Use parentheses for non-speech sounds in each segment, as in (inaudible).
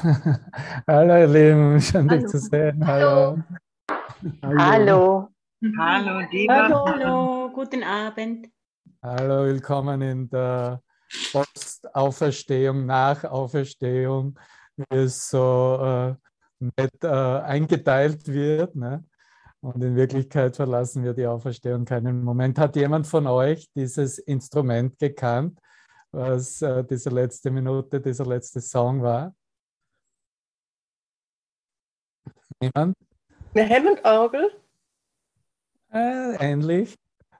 (laughs) Hallo ihr Lieben, schön dich zu sehen. Hallo. Hallo. Hallo, lieber. Hallo, hallo, guten Abend. Hallo, willkommen in der Postauferstehung, Nachauferstehung, wie es so äh, nett äh, eingeteilt wird. Ne? Und in Wirklichkeit verlassen wir die Auferstehung keinen Moment. Hat jemand von euch dieses Instrument gekannt, was äh, diese letzte Minute, dieser letzte Song war? Niemand? Eine Hammond-Orgel? Äh, ähnlich.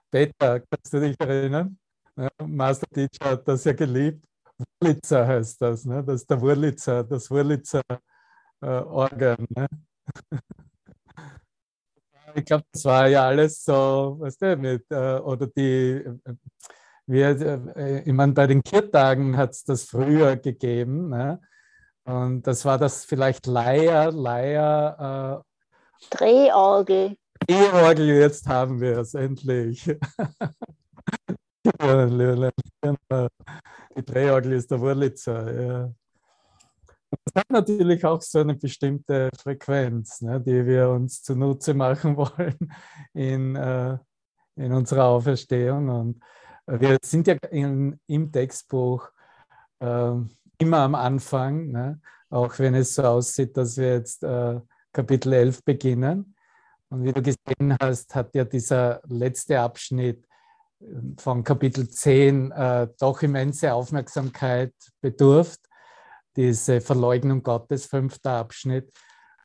Peter, kannst du dich erinnern? Ja, Master Teacher hat das ja geliebt. Wurlitzer heißt das, ne? das ist der Wurlitzer, das Wurlitzer äh, Organ. Ne? (laughs) ich glaube, das war ja alles so, weißt du, mit, äh, oder die, wir, äh, ich meine, bei den Kirtagen hat es das früher gegeben. Ne? Und das war das vielleicht Leier, Leier. Äh, Drehorgel. Drehorgel, jetzt haben wir es endlich. (laughs) Die Drehorgel ist der Wurlitzer. Ja. Das hat natürlich auch so eine bestimmte Frequenz, ne, die wir uns zunutze machen (laughs) wollen in, äh, in unserer Auferstehung. Und wir sind ja in, im Textbuch äh, immer am Anfang, ne? auch wenn es so aussieht, dass wir jetzt äh, Kapitel 11 beginnen. Und wie du gesehen hast, hat ja dieser letzte Abschnitt äh, von Kapitel 10 äh, doch immense Aufmerksamkeit bedurft. Diese Verleugnung Gottes, fünfter Abschnitt.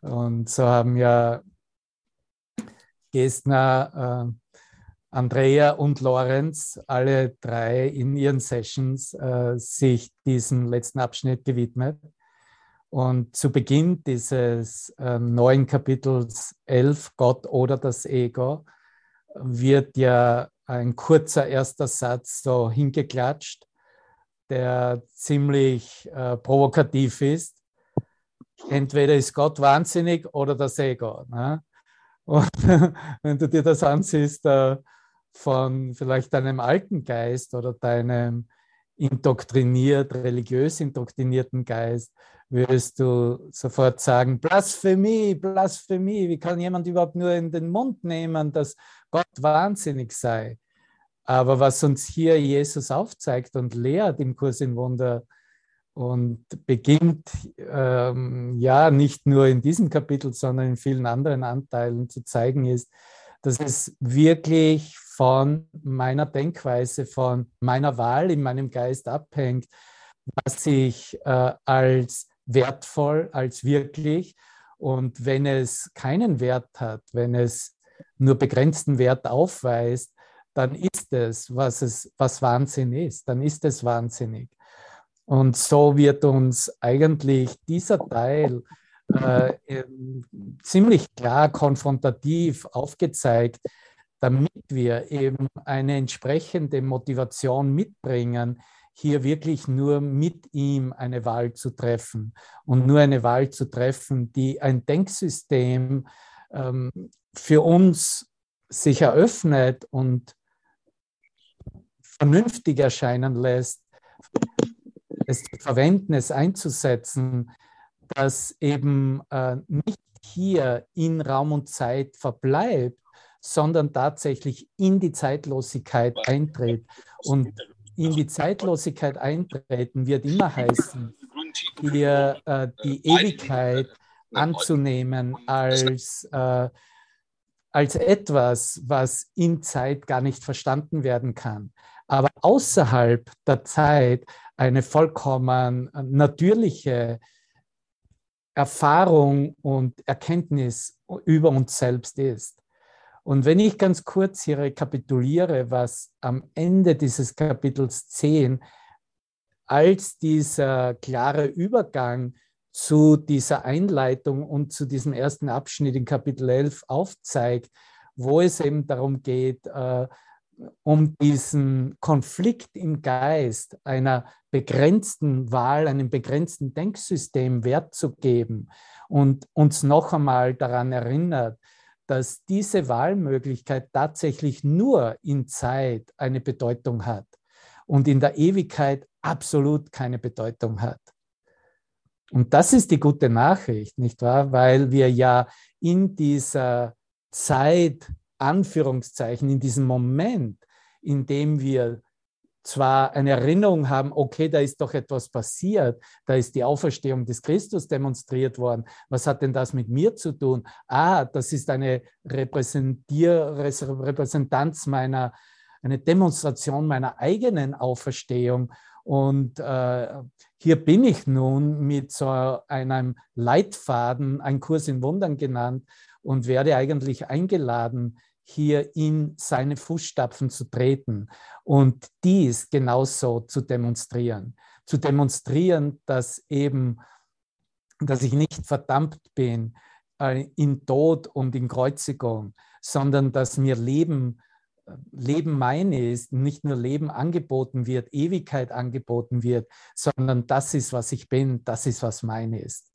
Und so haben ja Gestner, äh, Andrea und Lorenz, alle drei in ihren Sessions, äh, sich diesem letzten Abschnitt gewidmet. Und zu Beginn dieses äh, neuen Kapitels 11, Gott oder das Ego, wird ja ein kurzer erster Satz so hingeklatscht, der ziemlich äh, provokativ ist. Entweder ist Gott wahnsinnig oder das Ego. Ne? Und (laughs) wenn du dir das ansiehst, äh, von vielleicht deinem alten Geist oder deinem indoktriniert, religiös indoktrinierten Geist, würdest du sofort sagen, Blasphemie, Blasphemie, wie kann jemand überhaupt nur in den Mund nehmen, dass Gott wahnsinnig sei? Aber was uns hier Jesus aufzeigt und lehrt im Kurs in Wunder und beginnt ähm, ja nicht nur in diesem Kapitel, sondern in vielen anderen Anteilen zu zeigen ist, dass es wirklich von meiner Denkweise, von meiner Wahl in meinem Geist abhängt, was ich äh, als wertvoll, als wirklich und wenn es keinen Wert hat, wenn es nur begrenzten Wert aufweist, dann ist es, was es, was Wahnsinn ist, dann ist es wahnsinnig. Und so wird uns eigentlich dieser Teil äh, ziemlich klar konfrontativ aufgezeigt, damit wir eben eine entsprechende Motivation mitbringen, hier wirklich nur mit ihm eine Wahl zu treffen. Und nur eine Wahl zu treffen, die ein Denksystem ähm, für uns sich eröffnet und vernünftig erscheinen lässt, es zu verwenden, es einzusetzen, das eben äh, nicht hier in Raum und Zeit verbleibt, sondern tatsächlich in die Zeitlosigkeit eintritt. Und in die Zeitlosigkeit eintreten wird immer heißen, hier äh, die Ewigkeit anzunehmen als, äh, als etwas, was in Zeit gar nicht verstanden werden kann. Aber außerhalb der Zeit eine vollkommen natürliche Erfahrung und Erkenntnis über uns selbst ist. Und wenn ich ganz kurz hier rekapituliere, was am Ende dieses Kapitels 10 als dieser klare Übergang zu dieser Einleitung und zu diesem ersten Abschnitt in Kapitel 11 aufzeigt, wo es eben darum geht, äh, um diesen Konflikt im Geist einer begrenzten Wahl, einem begrenzten Denksystem Wert zu geben und uns noch einmal daran erinnert, dass diese Wahlmöglichkeit tatsächlich nur in Zeit eine Bedeutung hat und in der Ewigkeit absolut keine Bedeutung hat. Und das ist die gute Nachricht, nicht wahr? Weil wir ja in dieser Zeit, Anführungszeichen, in diesem Moment, in dem wir zwar eine Erinnerung haben, okay, da ist doch etwas passiert, da ist die Auferstehung des Christus demonstriert worden. Was hat denn das mit mir zu tun? Ah, das ist eine Repräsentier Repräsentanz meiner, eine Demonstration meiner eigenen Auferstehung. Und äh, hier bin ich nun mit so einem Leitfaden, ein Kurs in Wundern genannt, und werde eigentlich eingeladen, hier in seine Fußstapfen zu treten und dies genauso zu demonstrieren. Zu demonstrieren, dass eben, dass ich nicht verdammt bin äh, in Tod und in Kreuzigung, sondern dass mir Leben, Leben meine ist, nicht nur Leben angeboten wird, Ewigkeit angeboten wird, sondern das ist, was ich bin, das ist, was meine ist.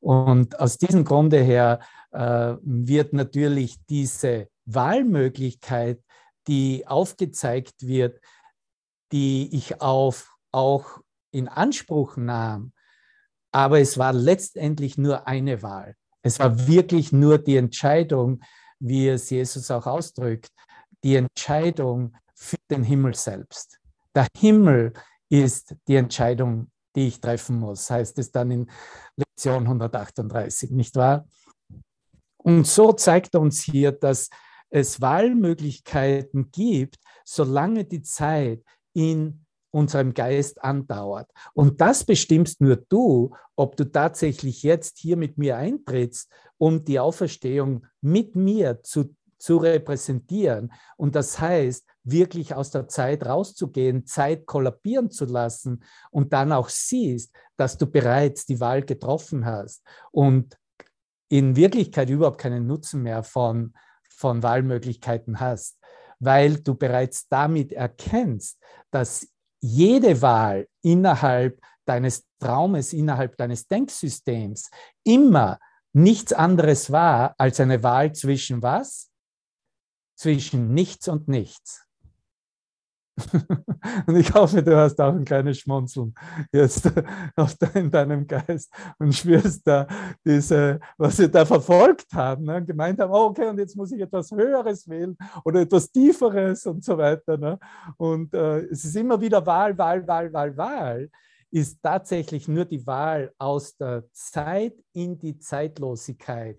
Und aus diesem Grunde her äh, wird natürlich diese Wahlmöglichkeit, die aufgezeigt wird, die ich auf, auch in Anspruch nahm. Aber es war letztendlich nur eine Wahl. Es war wirklich nur die Entscheidung, wie es Jesus auch ausdrückt, die Entscheidung für den Himmel selbst. Der Himmel ist die Entscheidung, die ich treffen muss, heißt es dann in Lektion 138, nicht wahr? Und so zeigt uns hier, dass es Wahlmöglichkeiten gibt, solange die Zeit in unserem Geist andauert. Und das bestimmst nur du, ob du tatsächlich jetzt hier mit mir eintrittst, um die Auferstehung mit mir zu, zu repräsentieren. Und das heißt, wirklich aus der Zeit rauszugehen, Zeit kollabieren zu lassen und dann auch siehst, dass du bereits die Wahl getroffen hast und in Wirklichkeit überhaupt keinen Nutzen mehr von, von Wahlmöglichkeiten hast, weil du bereits damit erkennst, dass jede Wahl innerhalb deines Traumes, innerhalb deines Denksystems immer nichts anderes war als eine Wahl zwischen was? Zwischen nichts und nichts. Und ich hoffe, du hast auch ein kleines Schmunzeln jetzt in deinem Geist und spürst da diese, was sie da verfolgt haben, ne? gemeint haben, oh, okay, und jetzt muss ich etwas Höheres wählen oder etwas Tieferes und so weiter. Ne? Und äh, es ist immer wieder Wahl, Wahl, Wahl, Wahl, Wahl ist tatsächlich nur die Wahl aus der Zeit in die Zeitlosigkeit,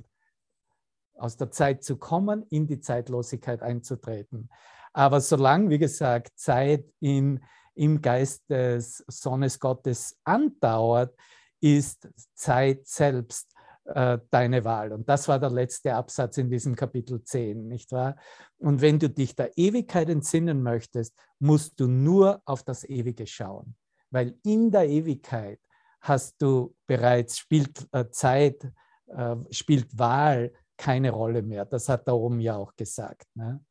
aus der Zeit zu kommen, in die Zeitlosigkeit einzutreten. Aber solange, wie gesagt, Zeit in, im Geist des Sohnes Gottes andauert, ist Zeit selbst äh, deine Wahl. Und das war der letzte Absatz in diesem Kapitel 10, nicht wahr? Und wenn du dich der Ewigkeit entsinnen möchtest, musst du nur auf das Ewige schauen. Weil in der Ewigkeit hast du bereits, spielt äh, Zeit, äh, spielt Wahl keine Rolle mehr. Das hat da oben ja auch gesagt. Ne?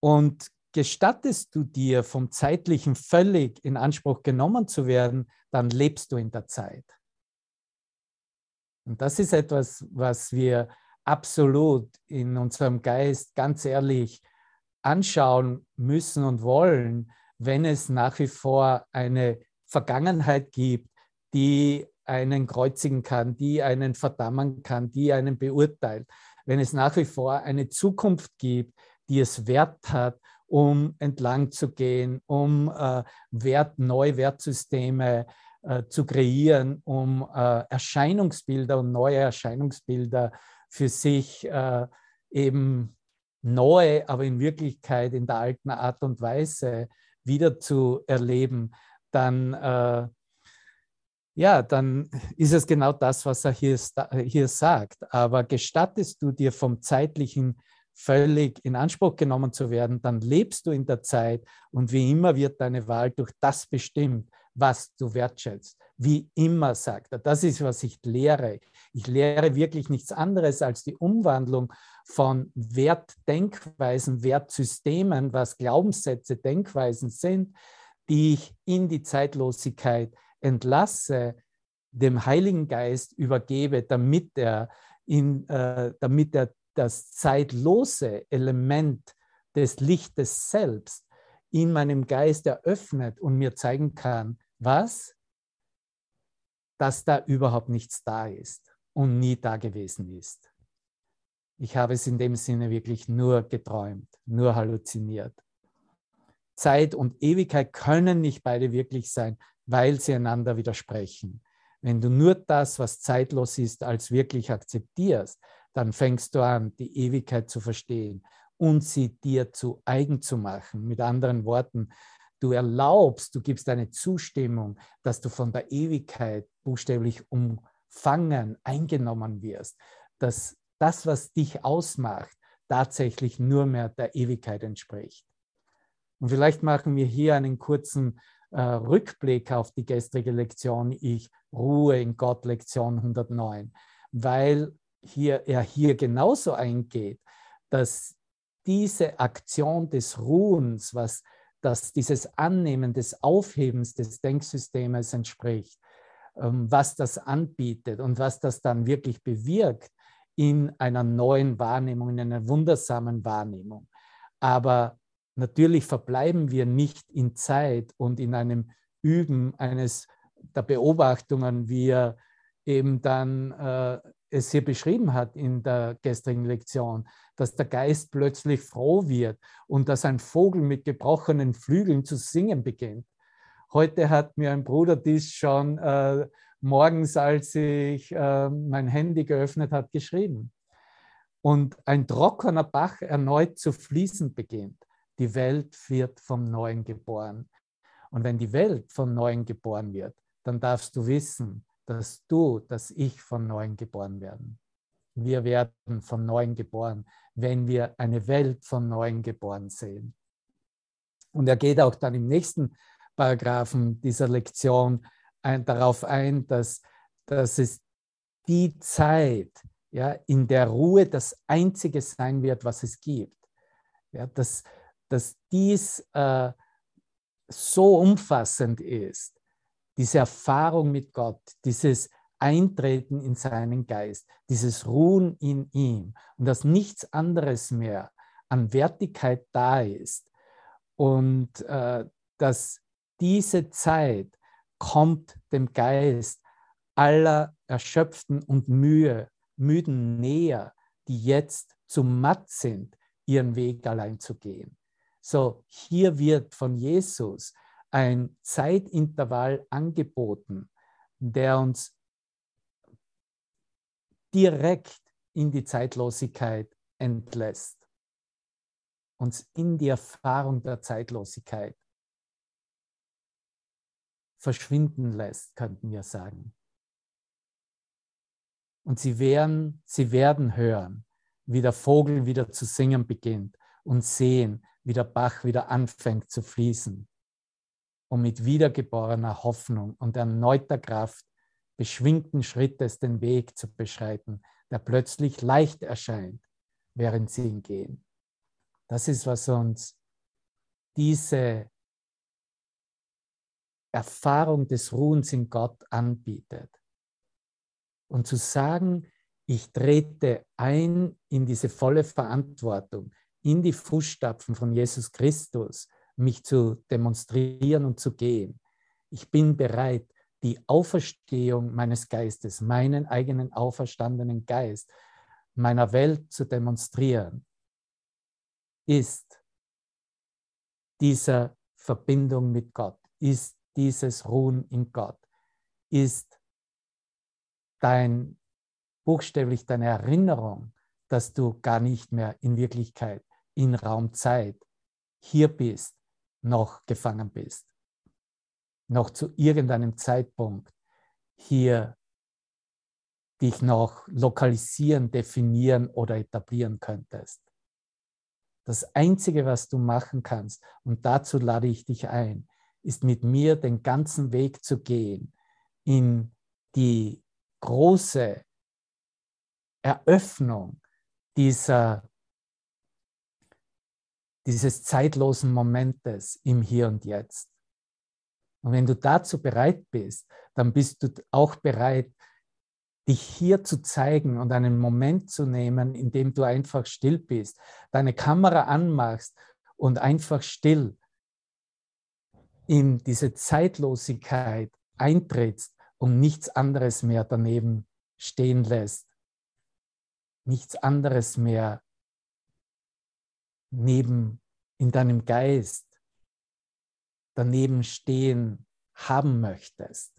Und gestattest du dir vom Zeitlichen völlig in Anspruch genommen zu werden, dann lebst du in der Zeit. Und das ist etwas, was wir absolut in unserem Geist ganz ehrlich anschauen müssen und wollen, wenn es nach wie vor eine Vergangenheit gibt, die einen kreuzigen kann, die einen verdammen kann, die einen beurteilt. Wenn es nach wie vor eine Zukunft gibt, die es wert hat, um entlang zu gehen, um äh, Wert, neue Wertsysteme äh, zu kreieren, um äh, Erscheinungsbilder und neue Erscheinungsbilder für sich äh, eben neu, aber in Wirklichkeit in der alten Art und Weise wieder zu erleben, dann äh, ja, dann ist es genau das, was er hier, hier sagt. Aber gestattest du dir vom zeitlichen völlig in Anspruch genommen zu werden, dann lebst du in der Zeit und wie immer wird deine Wahl durch das bestimmt, was du wertschätzt. Wie immer sagt er, das ist, was ich lehre. Ich lehre wirklich nichts anderes als die Umwandlung von Wertdenkweisen, Wertsystemen, was Glaubenssätze, Denkweisen sind, die ich in die Zeitlosigkeit entlasse, dem Heiligen Geist übergebe, damit er, in, äh, damit er das zeitlose Element des Lichtes selbst in meinem Geist eröffnet und mir zeigen kann, was? dass da überhaupt nichts da ist und nie da gewesen ist. Ich habe es in dem Sinne wirklich nur geträumt, nur halluziniert. Zeit und Ewigkeit können nicht beide wirklich sein, weil sie einander widersprechen. Wenn du nur das, was zeitlos ist, als wirklich akzeptierst, dann fängst du an, die Ewigkeit zu verstehen und sie dir zu eigen zu machen. Mit anderen Worten, du erlaubst, du gibst eine Zustimmung, dass du von der Ewigkeit buchstäblich umfangen, eingenommen wirst, dass das, was dich ausmacht, tatsächlich nur mehr der Ewigkeit entspricht. Und vielleicht machen wir hier einen kurzen Rückblick auf die gestrige Lektion Ich ruhe in Gott, Lektion 109, weil hier, er hier genauso eingeht, dass diese Aktion des Ruhens, was dass dieses Annehmen des Aufhebens des Denksystems entspricht, ähm, was das anbietet und was das dann wirklich bewirkt in einer neuen Wahrnehmung, in einer wundersamen Wahrnehmung. Aber natürlich verbleiben wir nicht in Zeit und in einem Üben eines der Beobachtungen, wie er eben dann äh, es hier beschrieben hat in der gestrigen Lektion, dass der Geist plötzlich froh wird und dass ein Vogel mit gebrochenen Flügeln zu singen beginnt. Heute hat mir ein Bruder dies schon äh, morgens, als ich äh, mein Handy geöffnet habe, geschrieben. Und ein trockener Bach erneut zu fließen beginnt. Die Welt wird vom Neuen geboren. Und wenn die Welt vom Neuen geboren wird, dann darfst du wissen, dass du, dass ich von neuem geboren werden. Wir werden von neuem geboren, wenn wir eine Welt von neuem geboren sehen. Und er geht auch dann im nächsten Paragraphen dieser Lektion ein, darauf ein, dass, dass es die Zeit, ja, in der Ruhe das Einzige sein wird, was es gibt. Ja, dass, dass dies äh, so umfassend ist, diese Erfahrung mit Gott, dieses Eintreten in seinen Geist, dieses Ruhen in ihm und dass nichts anderes mehr an Wertigkeit da ist und äh, dass diese Zeit kommt dem Geist aller Erschöpften und Mühe, Müden näher, die jetzt zu matt sind, ihren Weg allein zu gehen. So, hier wird von Jesus ein Zeitintervall angeboten, der uns direkt in die Zeitlosigkeit entlässt, uns in die Erfahrung der Zeitlosigkeit verschwinden lässt, könnten wir sagen. Und sie werden, sie werden hören, wie der Vogel wieder zu singen beginnt und sehen, wie der Bach wieder anfängt zu fließen um mit wiedergeborener Hoffnung und erneuter Kraft beschwingten Schrittes den Weg zu beschreiten, der plötzlich leicht erscheint, während sie ihn gehen. Das ist, was uns diese Erfahrung des Ruhens in Gott anbietet. Und zu sagen, ich trete ein in diese volle Verantwortung, in die Fußstapfen von Jesus Christus, mich zu demonstrieren und zu gehen. Ich bin bereit, die Auferstehung meines Geistes, meinen eigenen auferstandenen Geist, meiner Welt zu demonstrieren, ist dieser Verbindung mit Gott, ist dieses Ruhen in Gott, ist dein buchstäblich deine Erinnerung, dass du gar nicht mehr in Wirklichkeit in Raum Zeit hier bist, noch gefangen bist, noch zu irgendeinem Zeitpunkt hier dich noch lokalisieren, definieren oder etablieren könntest. Das Einzige, was du machen kannst, und dazu lade ich dich ein, ist mit mir den ganzen Weg zu gehen in die große Eröffnung dieser dieses zeitlosen Momentes im Hier und Jetzt. Und wenn du dazu bereit bist, dann bist du auch bereit, dich hier zu zeigen und einen Moment zu nehmen, in dem du einfach still bist, deine Kamera anmachst und einfach still in diese Zeitlosigkeit eintrittst und nichts anderes mehr daneben stehen lässt, nichts anderes mehr neben in deinem Geist daneben stehen haben möchtest.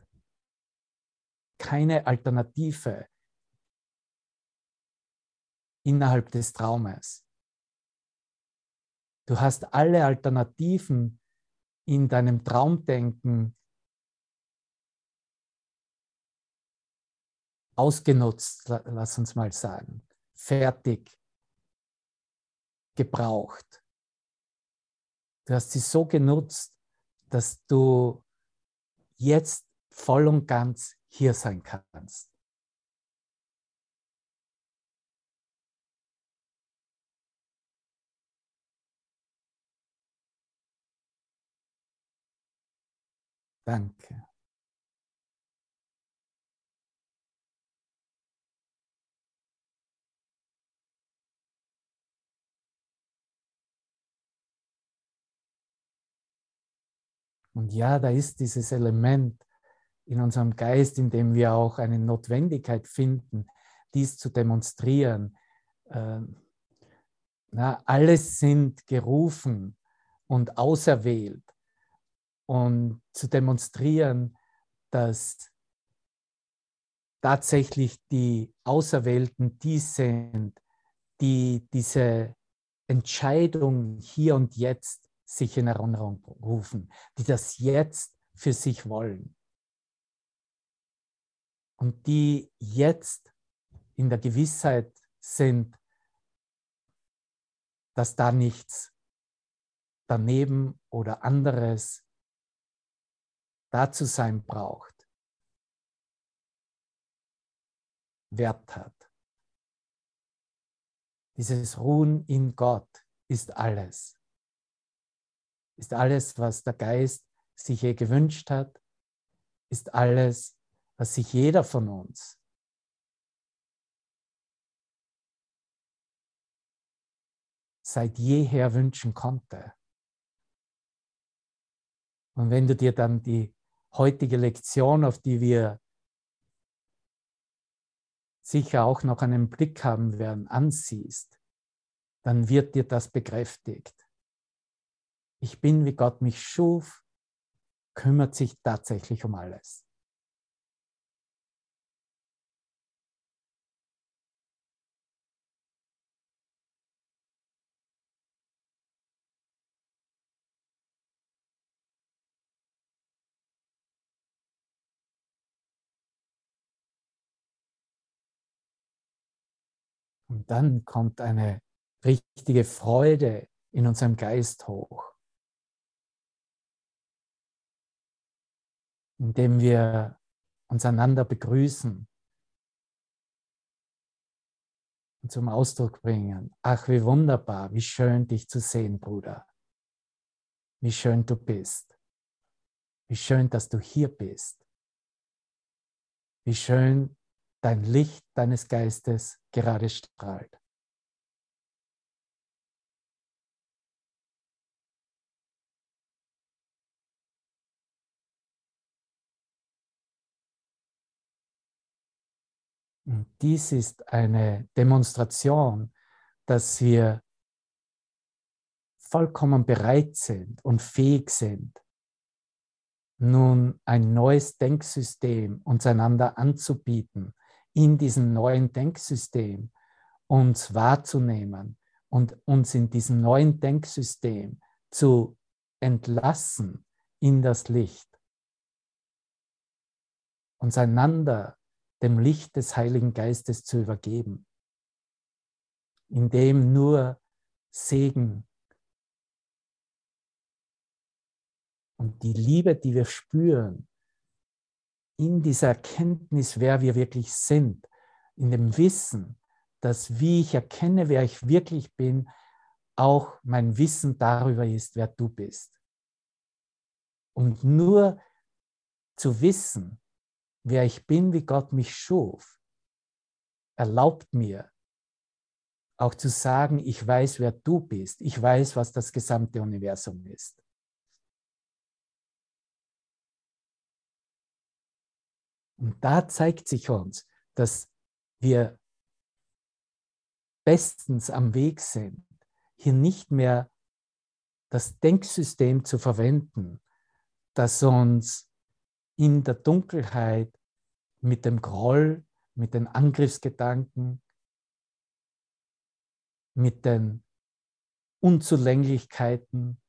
Keine Alternative innerhalb des Traumes. Du hast alle Alternativen in deinem Traumdenken ausgenutzt, lass uns mal sagen, fertig, gebraucht. Du hast sie so genutzt, dass du jetzt voll und ganz hier sein kannst. Danke. Und ja, da ist dieses Element in unserem Geist, in dem wir auch eine Notwendigkeit finden, dies zu demonstrieren. Ähm, na, alle sind gerufen und auserwählt und zu demonstrieren, dass tatsächlich die Auserwählten die sind, die diese Entscheidung hier und jetzt sich in Erinnerung rufen, die das jetzt für sich wollen und die jetzt in der Gewissheit sind, dass da nichts daneben oder anderes da zu sein braucht, Wert hat. Dieses Ruhen in Gott ist alles ist alles, was der Geist sich je gewünscht hat, ist alles, was sich jeder von uns seit jeher wünschen konnte. Und wenn du dir dann die heutige Lektion, auf die wir sicher auch noch einen Blick haben werden, ansiehst, dann wird dir das bekräftigt ich bin, wie Gott mich schuf, kümmert sich tatsächlich um alles. Und dann kommt eine richtige Freude in unserem Geist hoch. Indem wir uns einander begrüßen und zum Ausdruck bringen. Ach, wie wunderbar, wie schön dich zu sehen, Bruder. Wie schön du bist. Wie schön, dass du hier bist. Wie schön dein Licht deines Geistes gerade strahlt. Und dies ist eine Demonstration, dass wir vollkommen bereit sind und fähig sind, nun ein neues Denksystem uns einander anzubieten, in diesem neuen Denksystem uns wahrzunehmen und uns in diesem neuen Denksystem zu entlassen in das Licht, uns einander dem Licht des Heiligen Geistes zu übergeben, in dem nur Segen und die Liebe, die wir spüren, in dieser Erkenntnis, wer wir wirklich sind, in dem Wissen, dass wie ich erkenne, wer ich wirklich bin, auch mein Wissen darüber ist, wer du bist. Und nur zu wissen, wer ich bin, wie Gott mich schuf, erlaubt mir auch zu sagen, ich weiß, wer du bist. Ich weiß, was das gesamte Universum ist. Und da zeigt sich uns, dass wir bestens am Weg sind, hier nicht mehr das Denksystem zu verwenden, das uns in der Dunkelheit mit dem Groll, mit den Angriffsgedanken, mit den Unzulänglichkeiten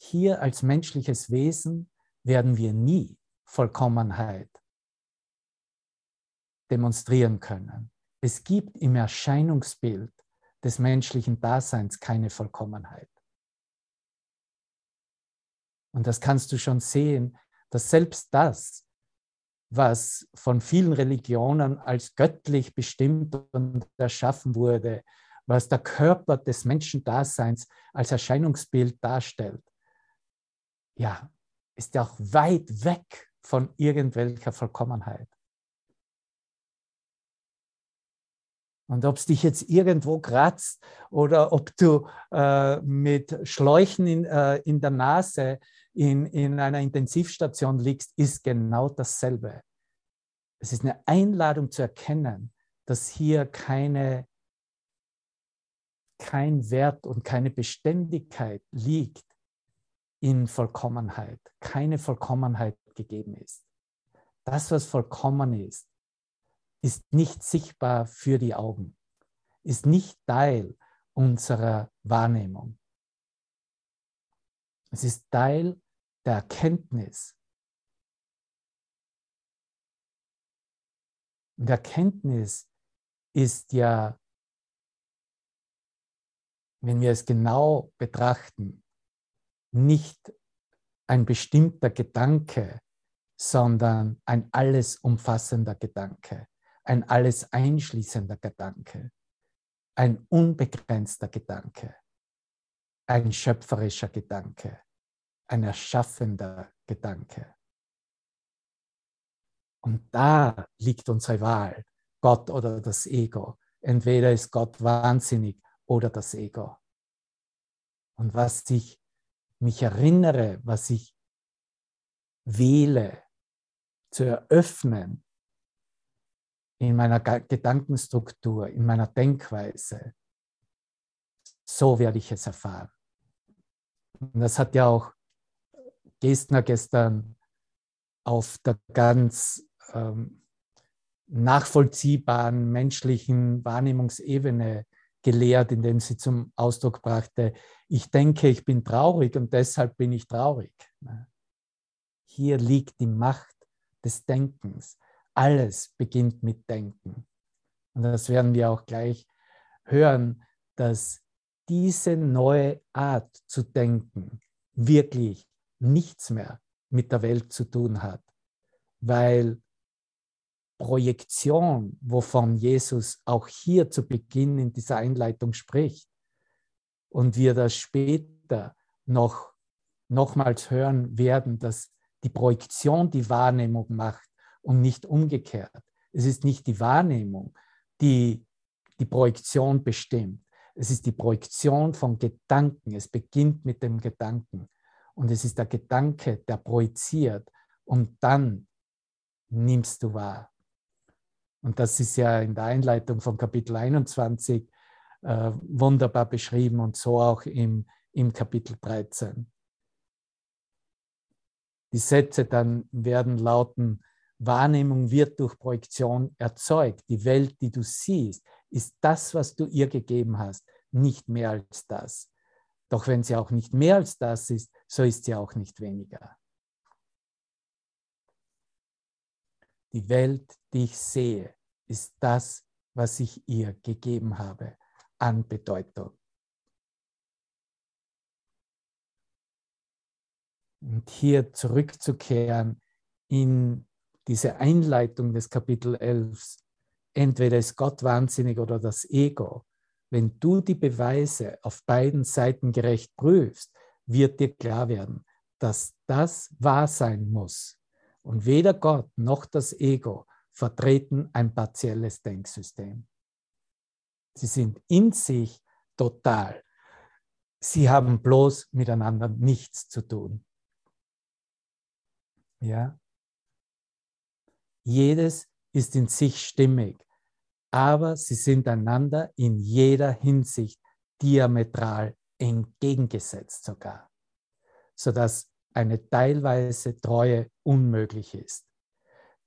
hier als menschliches Wesen werden wir nie Vollkommenheit demonstrieren können. Es gibt im Erscheinungsbild des menschlichen Daseins keine Vollkommenheit. Und das kannst du schon sehen, dass selbst das, was von vielen Religionen als göttlich bestimmt und erschaffen wurde, was der Körper des Menschendaseins als Erscheinungsbild darstellt, ja, ist ja auch weit weg von irgendwelcher Vollkommenheit. Und ob es dich jetzt irgendwo kratzt oder ob du äh, mit Schläuchen in, äh, in der Nase in, in einer Intensivstation liegst, ist genau dasselbe. Es ist eine Einladung zu erkennen, dass hier keine, kein Wert und keine Beständigkeit liegt in Vollkommenheit, keine Vollkommenheit gegeben ist. Das, was vollkommen ist, ist nicht sichtbar für die Augen, ist nicht Teil unserer Wahrnehmung. Es ist Teil der Erkenntnis. Und Erkenntnis ist ja, wenn wir es genau betrachten, nicht ein bestimmter Gedanke, sondern ein alles umfassender Gedanke ein alles einschließender Gedanke, ein unbegrenzter Gedanke, ein schöpferischer Gedanke, ein erschaffender Gedanke. Und da liegt unsere Wahl, Gott oder das Ego. Entweder ist Gott wahnsinnig oder das Ego. Und was ich mich erinnere, was ich wähle, zu eröffnen, in meiner Gedankenstruktur, in meiner Denkweise. So werde ich es erfahren. Und das hat ja auch Gestner gestern auf der ganz ähm, nachvollziehbaren menschlichen Wahrnehmungsebene gelehrt, indem sie zum Ausdruck brachte, ich denke, ich bin traurig und deshalb bin ich traurig. Hier liegt die Macht des Denkens. Alles beginnt mit Denken. Und das werden wir auch gleich hören, dass diese neue Art zu denken wirklich nichts mehr mit der Welt zu tun hat, weil Projektion, wovon Jesus auch hier zu Beginn in dieser Einleitung spricht, und wir das später noch nochmals hören werden, dass die Projektion die Wahrnehmung macht und nicht umgekehrt. Es ist nicht die Wahrnehmung, die die Projektion bestimmt. Es ist die Projektion von Gedanken. Es beginnt mit dem Gedanken. Und es ist der Gedanke, der projiziert. Und dann nimmst du wahr. Und das ist ja in der Einleitung von Kapitel 21 äh, wunderbar beschrieben und so auch im, im Kapitel 13. Die Sätze dann werden lauten, Wahrnehmung wird durch Projektion erzeugt. Die Welt, die du siehst, ist das, was du ihr gegeben hast, nicht mehr als das. Doch wenn sie auch nicht mehr als das ist, so ist sie auch nicht weniger. Die Welt, die ich sehe, ist das, was ich ihr gegeben habe an Bedeutung. Und hier zurückzukehren in diese Einleitung des Kapitel 11, entweder ist Gott wahnsinnig oder das Ego, wenn du die Beweise auf beiden Seiten gerecht prüfst, wird dir klar werden, dass das wahr sein muss. Und weder Gott noch das Ego vertreten ein partielles Denksystem. Sie sind in sich total. Sie haben bloß miteinander nichts zu tun. Ja? Jedes ist in sich stimmig, aber sie sind einander in jeder Hinsicht diametral entgegengesetzt sogar, sodass eine teilweise Treue unmöglich ist.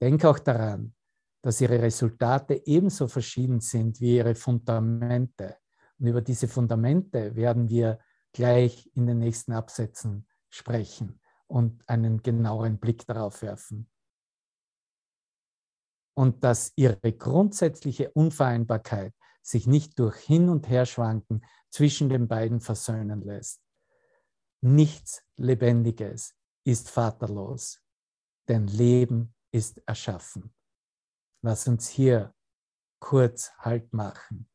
Denk auch daran, dass ihre Resultate ebenso verschieden sind wie ihre Fundamente. Und über diese Fundamente werden wir gleich in den nächsten Absätzen sprechen und einen genaueren Blick darauf werfen. Und dass ihre grundsätzliche Unvereinbarkeit sich nicht durch Hin- und Herschwanken zwischen den beiden versöhnen lässt. Nichts Lebendiges ist vaterlos, denn Leben ist erschaffen. Lass uns hier kurz Halt machen.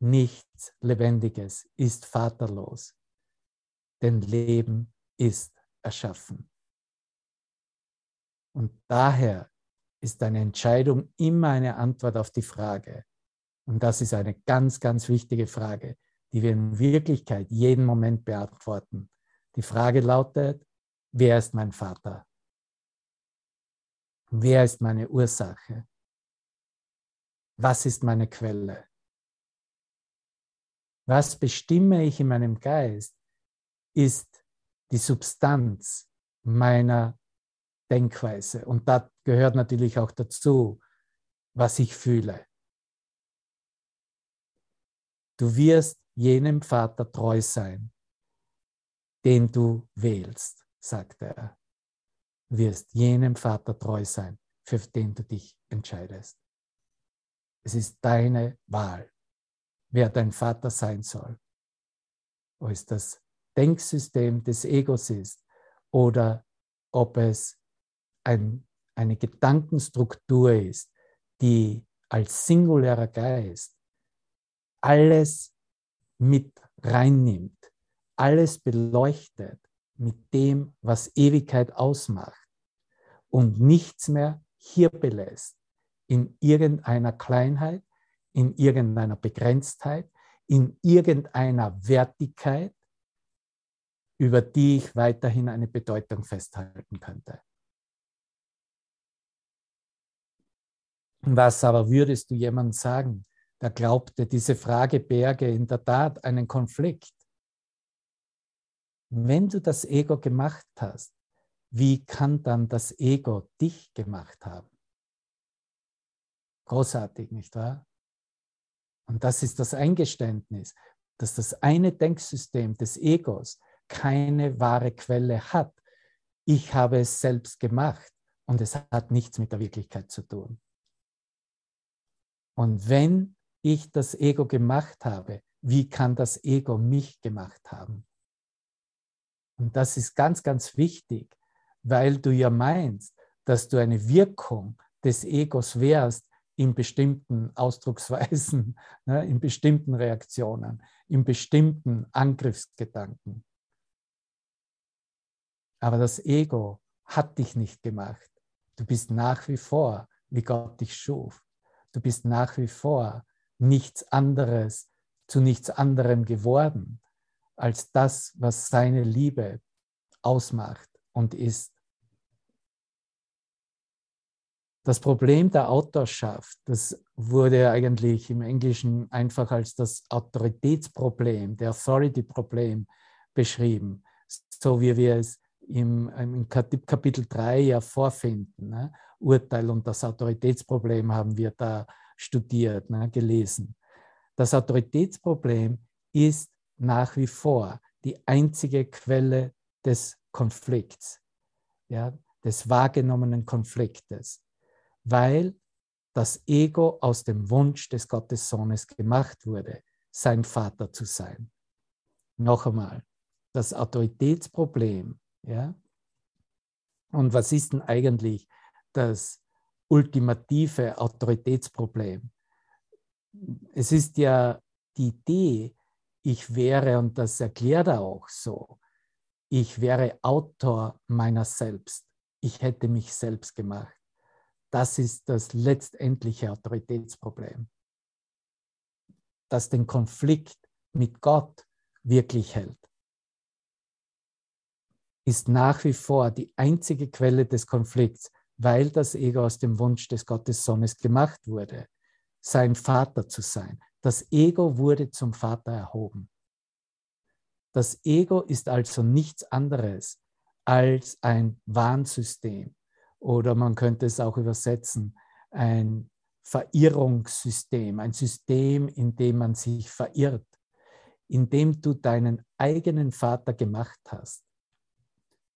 Nichts Lebendiges ist vaterlos, denn Leben ist erschaffen. Und daher ist eine Entscheidung immer eine Antwort auf die Frage. Und das ist eine ganz, ganz wichtige Frage, die wir in Wirklichkeit jeden Moment beantworten. Die Frage lautet, wer ist mein Vater? Wer ist meine Ursache? Was ist meine Quelle? Was bestimme ich in meinem Geist, ist die Substanz meiner Denkweise. Und da gehört natürlich auch dazu, was ich fühle. Du wirst jenem Vater treu sein, den du wählst, sagte er. Du wirst jenem Vater treu sein, für den du dich entscheidest. Es ist deine Wahl, wer dein Vater sein soll. Ob es das Denksystem des Egos ist oder ob es ein, eine Gedankenstruktur ist, die als singulärer Geist alles mit reinnimmt, alles beleuchtet mit dem, was Ewigkeit ausmacht und nichts mehr hier belässt in irgendeiner Kleinheit, in irgendeiner Begrenztheit, in irgendeiner Wertigkeit, über die ich weiterhin eine Bedeutung festhalten könnte. Was aber würdest du jemandem sagen, der glaubte, diese Frage berge in der Tat einen Konflikt? Wenn du das Ego gemacht hast, wie kann dann das Ego dich gemacht haben? Großartig, nicht wahr? Und das ist das Eingeständnis, dass das eine Denksystem des Egos keine wahre Quelle hat. Ich habe es selbst gemacht und es hat nichts mit der Wirklichkeit zu tun. Und wenn ich das Ego gemacht habe, wie kann das Ego mich gemacht haben? Und das ist ganz, ganz wichtig, weil du ja meinst, dass du eine Wirkung des Egos wärst in bestimmten Ausdrucksweisen, (laughs) ne, in bestimmten Reaktionen, in bestimmten Angriffsgedanken. Aber das Ego hat dich nicht gemacht. Du bist nach wie vor, wie Gott dich schuf. Du bist nach wie vor nichts anderes, zu nichts anderem geworden, als das, was seine Liebe ausmacht und ist. Das Problem der Autorschaft, das wurde eigentlich im Englischen einfach als das Autoritätsproblem, der Authority-Problem beschrieben, so wie wir es im, im Kapitel 3 ja vorfinden. Ne? Urteil und das Autoritätsproblem haben wir da studiert, ne, gelesen. Das Autoritätsproblem ist nach wie vor die einzige Quelle des Konflikts, ja, des wahrgenommenen Konfliktes, weil das Ego aus dem Wunsch des Gottessohnes gemacht wurde, sein Vater zu sein. Noch einmal, das Autoritätsproblem, ja, und was ist denn eigentlich das ultimative Autoritätsproblem. Es ist ja die Idee, ich wäre, und das erklärt er auch so, ich wäre Autor meiner selbst. Ich hätte mich selbst gemacht. Das ist das letztendliche Autoritätsproblem, das den Konflikt mit Gott wirklich hält. Ist nach wie vor die einzige Quelle des Konflikts, weil das Ego aus dem Wunsch des Gottessohnes gemacht wurde, sein Vater zu sein. Das Ego wurde zum Vater erhoben. Das Ego ist also nichts anderes als ein Warnsystem oder man könnte es auch übersetzen, ein Verirrungssystem, ein System, in dem man sich verirrt, in dem du deinen eigenen Vater gemacht hast.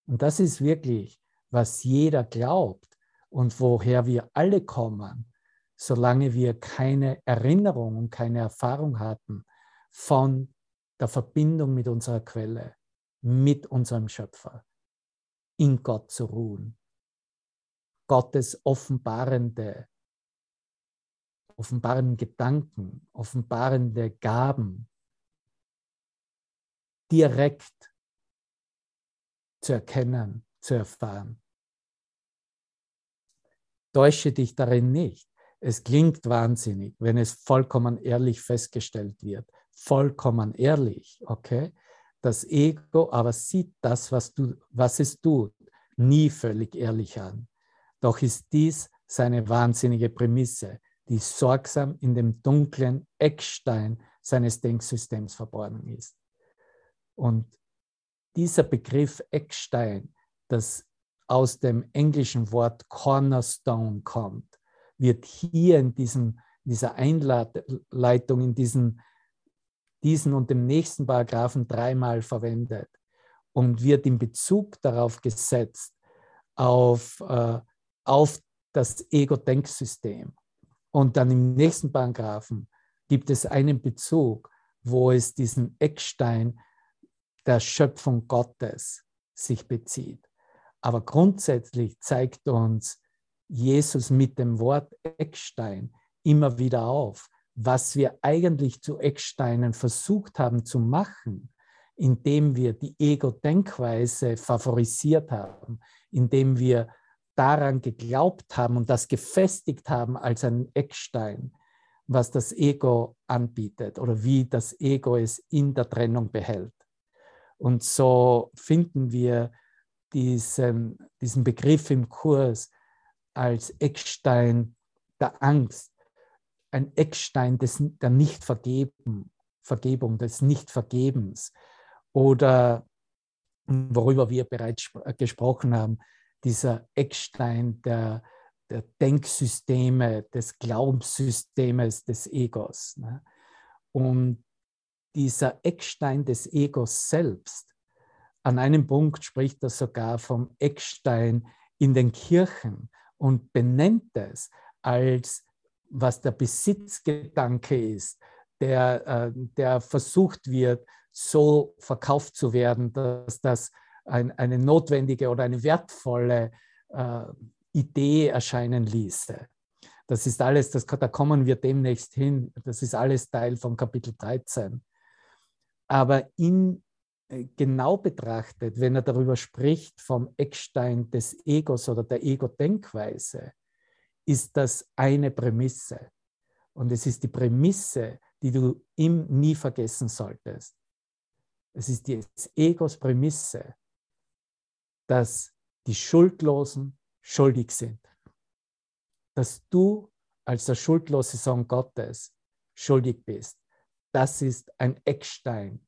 Und das ist wirklich, was jeder glaubt und woher wir alle kommen, solange wir keine Erinnerung und keine Erfahrung hatten von der Verbindung mit unserer Quelle, mit unserem Schöpfer, in Gott zu ruhen. Gottes offenbarende, offenbarende Gedanken, offenbarende Gaben direkt zu erkennen, zu erfahren. Täusche dich darin nicht. Es klingt wahnsinnig, wenn es vollkommen ehrlich festgestellt wird. Vollkommen ehrlich, okay? Das Ego aber sieht das, was, du, was es tut, nie völlig ehrlich an. Doch ist dies seine wahnsinnige Prämisse, die sorgsam in dem dunklen Eckstein seines Denksystems verborgen ist. Und dieser Begriff Eckstein, das aus dem englischen Wort Cornerstone kommt, wird hier in, diesem, dieser Einleitung, in diesen, diesen und dem nächsten Paragraphen dreimal verwendet und wird in Bezug darauf gesetzt, auf, äh, auf das Ego-Denksystem. Und dann im nächsten Paragraphen gibt es einen Bezug, wo es diesen Eckstein der Schöpfung Gottes sich bezieht. Aber grundsätzlich zeigt uns Jesus mit dem Wort Eckstein immer wieder auf, was wir eigentlich zu Ecksteinen versucht haben zu machen, indem wir die Ego-Denkweise favorisiert haben, indem wir daran geglaubt haben und das gefestigt haben als ein Eckstein, was das Ego anbietet oder wie das Ego es in der Trennung behält. Und so finden wir diesen, diesen Begriff im Kurs als Eckstein der Angst, ein Eckstein des, der Nichtvergeben, Vergebung, des Nichtvergebens oder worüber wir bereits gesprochen haben, dieser Eckstein der, der Denksysteme, des Glaubenssystems des Egos. Ne? Und dieser Eckstein des Egos selbst an einem Punkt spricht er sogar vom Eckstein in den Kirchen und benennt es als was der Besitzgedanke ist, der, äh, der versucht wird, so verkauft zu werden, dass das ein, eine notwendige oder eine wertvolle äh, Idee erscheinen ließe. Das ist alles, das, da kommen wir demnächst hin, das ist alles Teil von Kapitel 13. Aber in äh, genau betrachtet, wenn er darüber spricht vom Eckstein des Egos oder der Ego-Denkweise, ist das eine Prämisse. Und es ist die Prämisse, die du ihm nie vergessen solltest. Es ist die Egos Prämisse, dass die Schuldlosen schuldig sind. Dass du als der schuldlose Sohn Gottes schuldig bist. Das ist ein Eckstein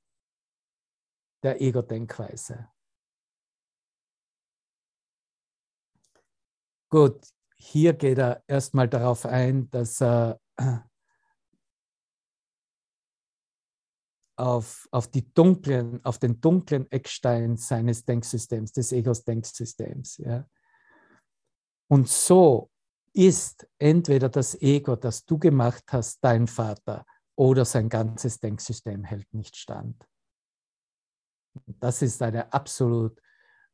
der Ego-Denkweise. Gut, hier geht er erstmal darauf ein, dass er auf, auf, die dunklen, auf den dunklen Eckstein seines Denksystems, des Egos-Denksystems. Ja. Und so ist entweder das Ego, das du gemacht hast, dein Vater, oder sein ganzes Denksystem hält nicht stand. Das ist eine absolut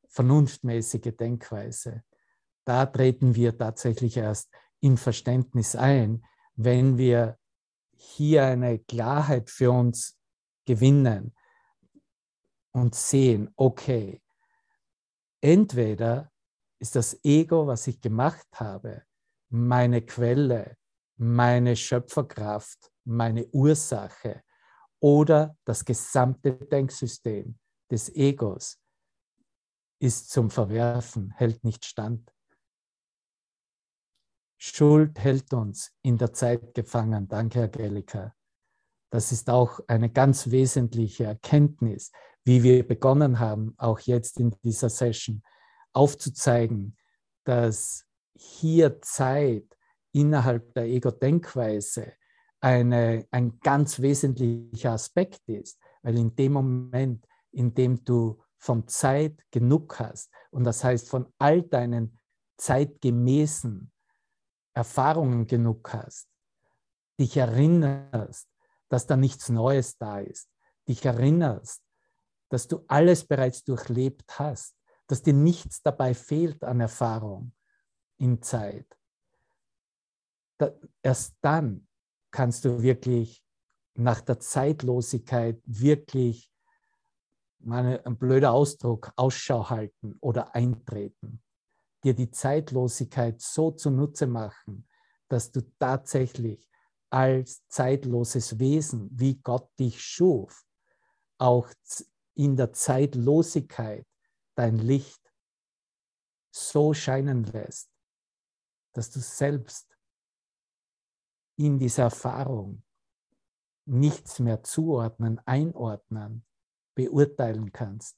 vernunftmäßige Denkweise. Da treten wir tatsächlich erst in Verständnis ein, wenn wir hier eine Klarheit für uns gewinnen und sehen, okay, entweder ist das Ego, was ich gemacht habe, meine Quelle, meine Schöpferkraft, meine Ursache oder das gesamte Denksystem des Egos ist zum Verwerfen, hält nicht stand. Schuld hält uns in der Zeit gefangen. Danke, Angelika. Das ist auch eine ganz wesentliche Erkenntnis, wie wir begonnen haben, auch jetzt in dieser Session, aufzuzeigen, dass hier Zeit innerhalb der Ego-Denkweise eine, ein ganz wesentlicher Aspekt ist, weil in dem Moment, in dem du von Zeit genug hast, und das heißt von all deinen zeitgemäßen Erfahrungen genug hast, dich erinnerst, dass da nichts Neues da ist, dich erinnerst, dass du alles bereits durchlebt hast, dass dir nichts dabei fehlt an Erfahrung in Zeit. Da, erst dann kannst du wirklich nach der Zeitlosigkeit wirklich, meine, ein blöder Ausdruck, Ausschau halten oder eintreten. Dir die Zeitlosigkeit so zunutze machen, dass du tatsächlich als zeitloses Wesen, wie Gott dich schuf, auch in der Zeitlosigkeit dein Licht so scheinen lässt, dass du selbst in dieser Erfahrung nichts mehr zuordnen, einordnen, beurteilen kannst,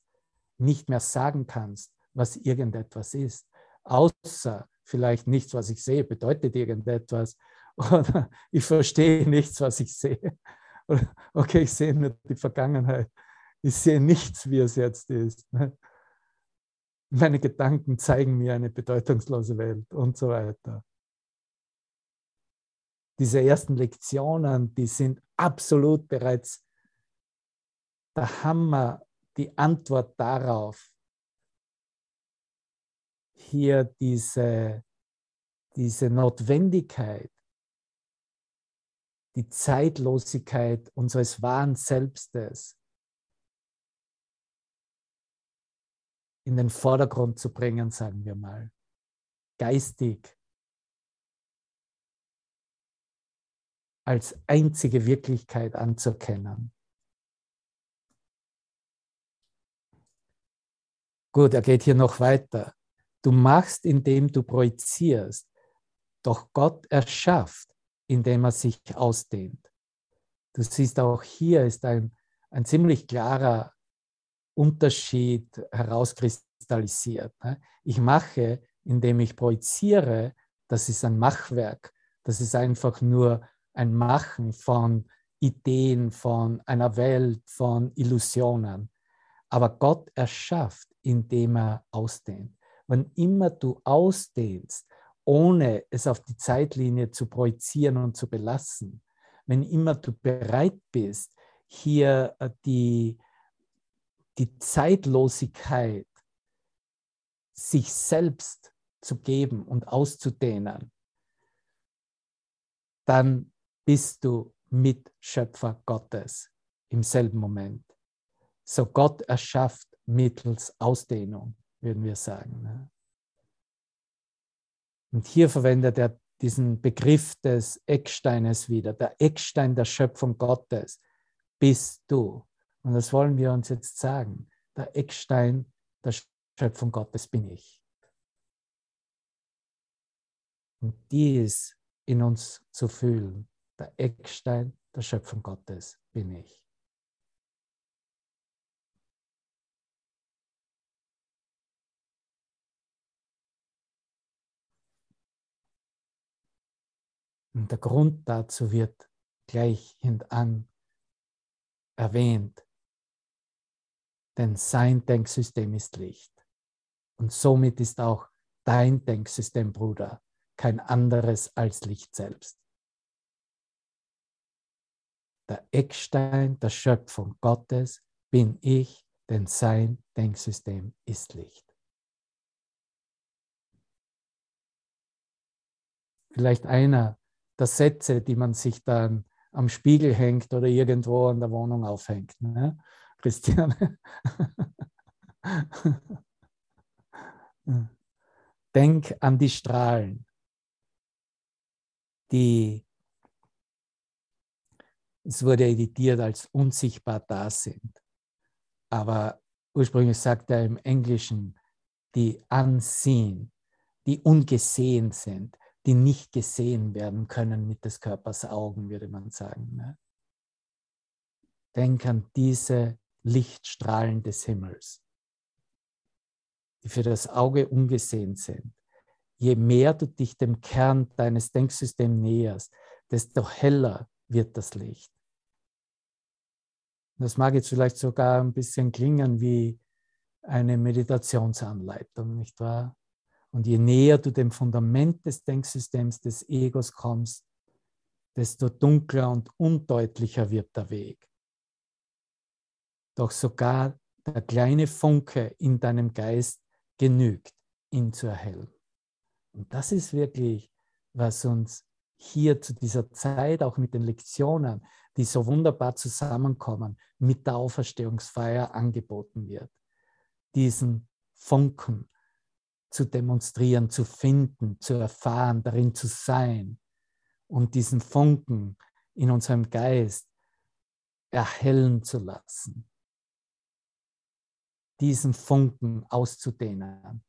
nicht mehr sagen kannst, was irgendetwas ist, außer vielleicht nichts, was ich sehe, bedeutet irgendetwas (laughs) oder ich verstehe nichts, was ich sehe. Oder, (laughs) okay, ich sehe nur die Vergangenheit. Ich sehe nichts, wie es jetzt ist. Meine Gedanken zeigen mir eine bedeutungslose Welt und so weiter diese ersten Lektionen, die sind absolut bereits der Hammer, die Antwort darauf, hier diese, diese Notwendigkeit, die Zeitlosigkeit unseres wahren Selbstes in den Vordergrund zu bringen, sagen wir mal, geistig als einzige Wirklichkeit anzuerkennen. Gut, er geht hier noch weiter. Du machst, indem du projizierst, doch Gott erschafft, indem er sich ausdehnt. Du siehst auch hier ist ein, ein ziemlich klarer Unterschied herauskristallisiert. Ne? Ich mache, indem ich projiziere, das ist ein Machwerk. Das ist einfach nur ein Machen von Ideen, von einer Welt, von Illusionen. Aber Gott erschafft, indem er ausdehnt. Wann immer du ausdehnst, ohne es auf die Zeitlinie zu projizieren und zu belassen, wenn immer du bereit bist, hier äh, die, die Zeitlosigkeit sich selbst zu geben und auszudehnen, dann bist du Mitschöpfer Gottes im selben Moment. So Gott erschafft mittels Ausdehnung, würden wir sagen. Ne? Und hier verwendet er diesen Begriff des Ecksteines wieder. Der Eckstein der Schöpfung Gottes bist du. Und das wollen wir uns jetzt sagen. Der Eckstein der Schöpfung Gottes bin ich. Und dies in uns zu fühlen, der Eckstein der Schöpfung Gottes bin ich. Und der Grund dazu wird gleich hintan erwähnt. Denn sein Denksystem ist Licht. Und somit ist auch dein Denksystem, Bruder, kein anderes als Licht selbst der Eckstein der Schöpfung Gottes bin ich, denn sein Denksystem ist Licht. Vielleicht einer der Sätze, die man sich dann am Spiegel hängt oder irgendwo an der Wohnung aufhängt. Ne? Christiane. (laughs) Denk an die Strahlen, die es wurde editiert als unsichtbar da sind. Aber ursprünglich sagt er im Englischen die ansehen, die ungesehen sind, die nicht gesehen werden können mit des Körpers Augen, würde man sagen. Ne? Denk an diese Lichtstrahlen des Himmels, die für das Auge ungesehen sind. Je mehr du dich dem Kern deines Denksystems näherst, desto heller wird das Licht. Das mag jetzt vielleicht sogar ein bisschen klingen wie eine Meditationsanleitung, nicht wahr? Und je näher du dem Fundament des Denksystems des Egos kommst, desto dunkler und undeutlicher wird der Weg. Doch sogar der kleine Funke in deinem Geist genügt, ihn zu erhellen. Und das ist wirklich, was uns hier zu dieser Zeit, auch mit den Lektionen, die so wunderbar zusammenkommen, mit der Auferstehungsfeier angeboten wird. Diesen Funken zu demonstrieren, zu finden, zu erfahren, darin zu sein und diesen Funken in unserem Geist erhellen zu lassen. Diesen Funken auszudehnen.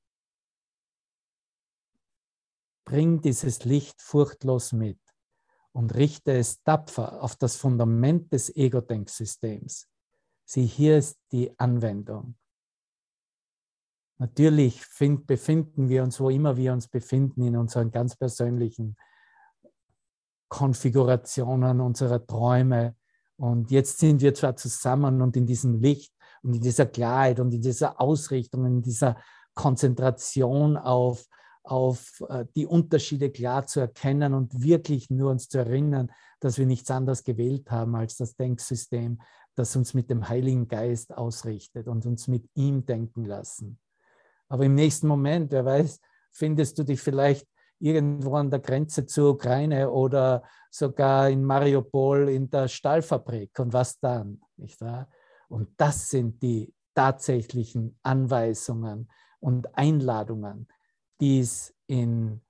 Bring dieses Licht furchtlos mit und richte es tapfer auf das Fundament des Ego-Denksystems. Sieh, hier ist die Anwendung. Natürlich find, befinden wir uns, wo immer wir uns befinden, in unseren ganz persönlichen Konfigurationen unserer Träume. Und jetzt sind wir zwar zusammen und in diesem Licht und in dieser Klarheit und in dieser Ausrichtung, in dieser Konzentration auf auf äh, die Unterschiede klar zu erkennen und wirklich nur uns zu erinnern, dass wir nichts anderes gewählt haben als das Denksystem, das uns mit dem Heiligen Geist ausrichtet und uns mit ihm denken lassen. Aber im nächsten Moment, wer weiß, findest du dich vielleicht irgendwo an der Grenze zur Ukraine oder sogar in Mariupol in der Stahlfabrik. Und was dann? Nicht wahr? Und das sind die tatsächlichen Anweisungen und Einladungen, dies in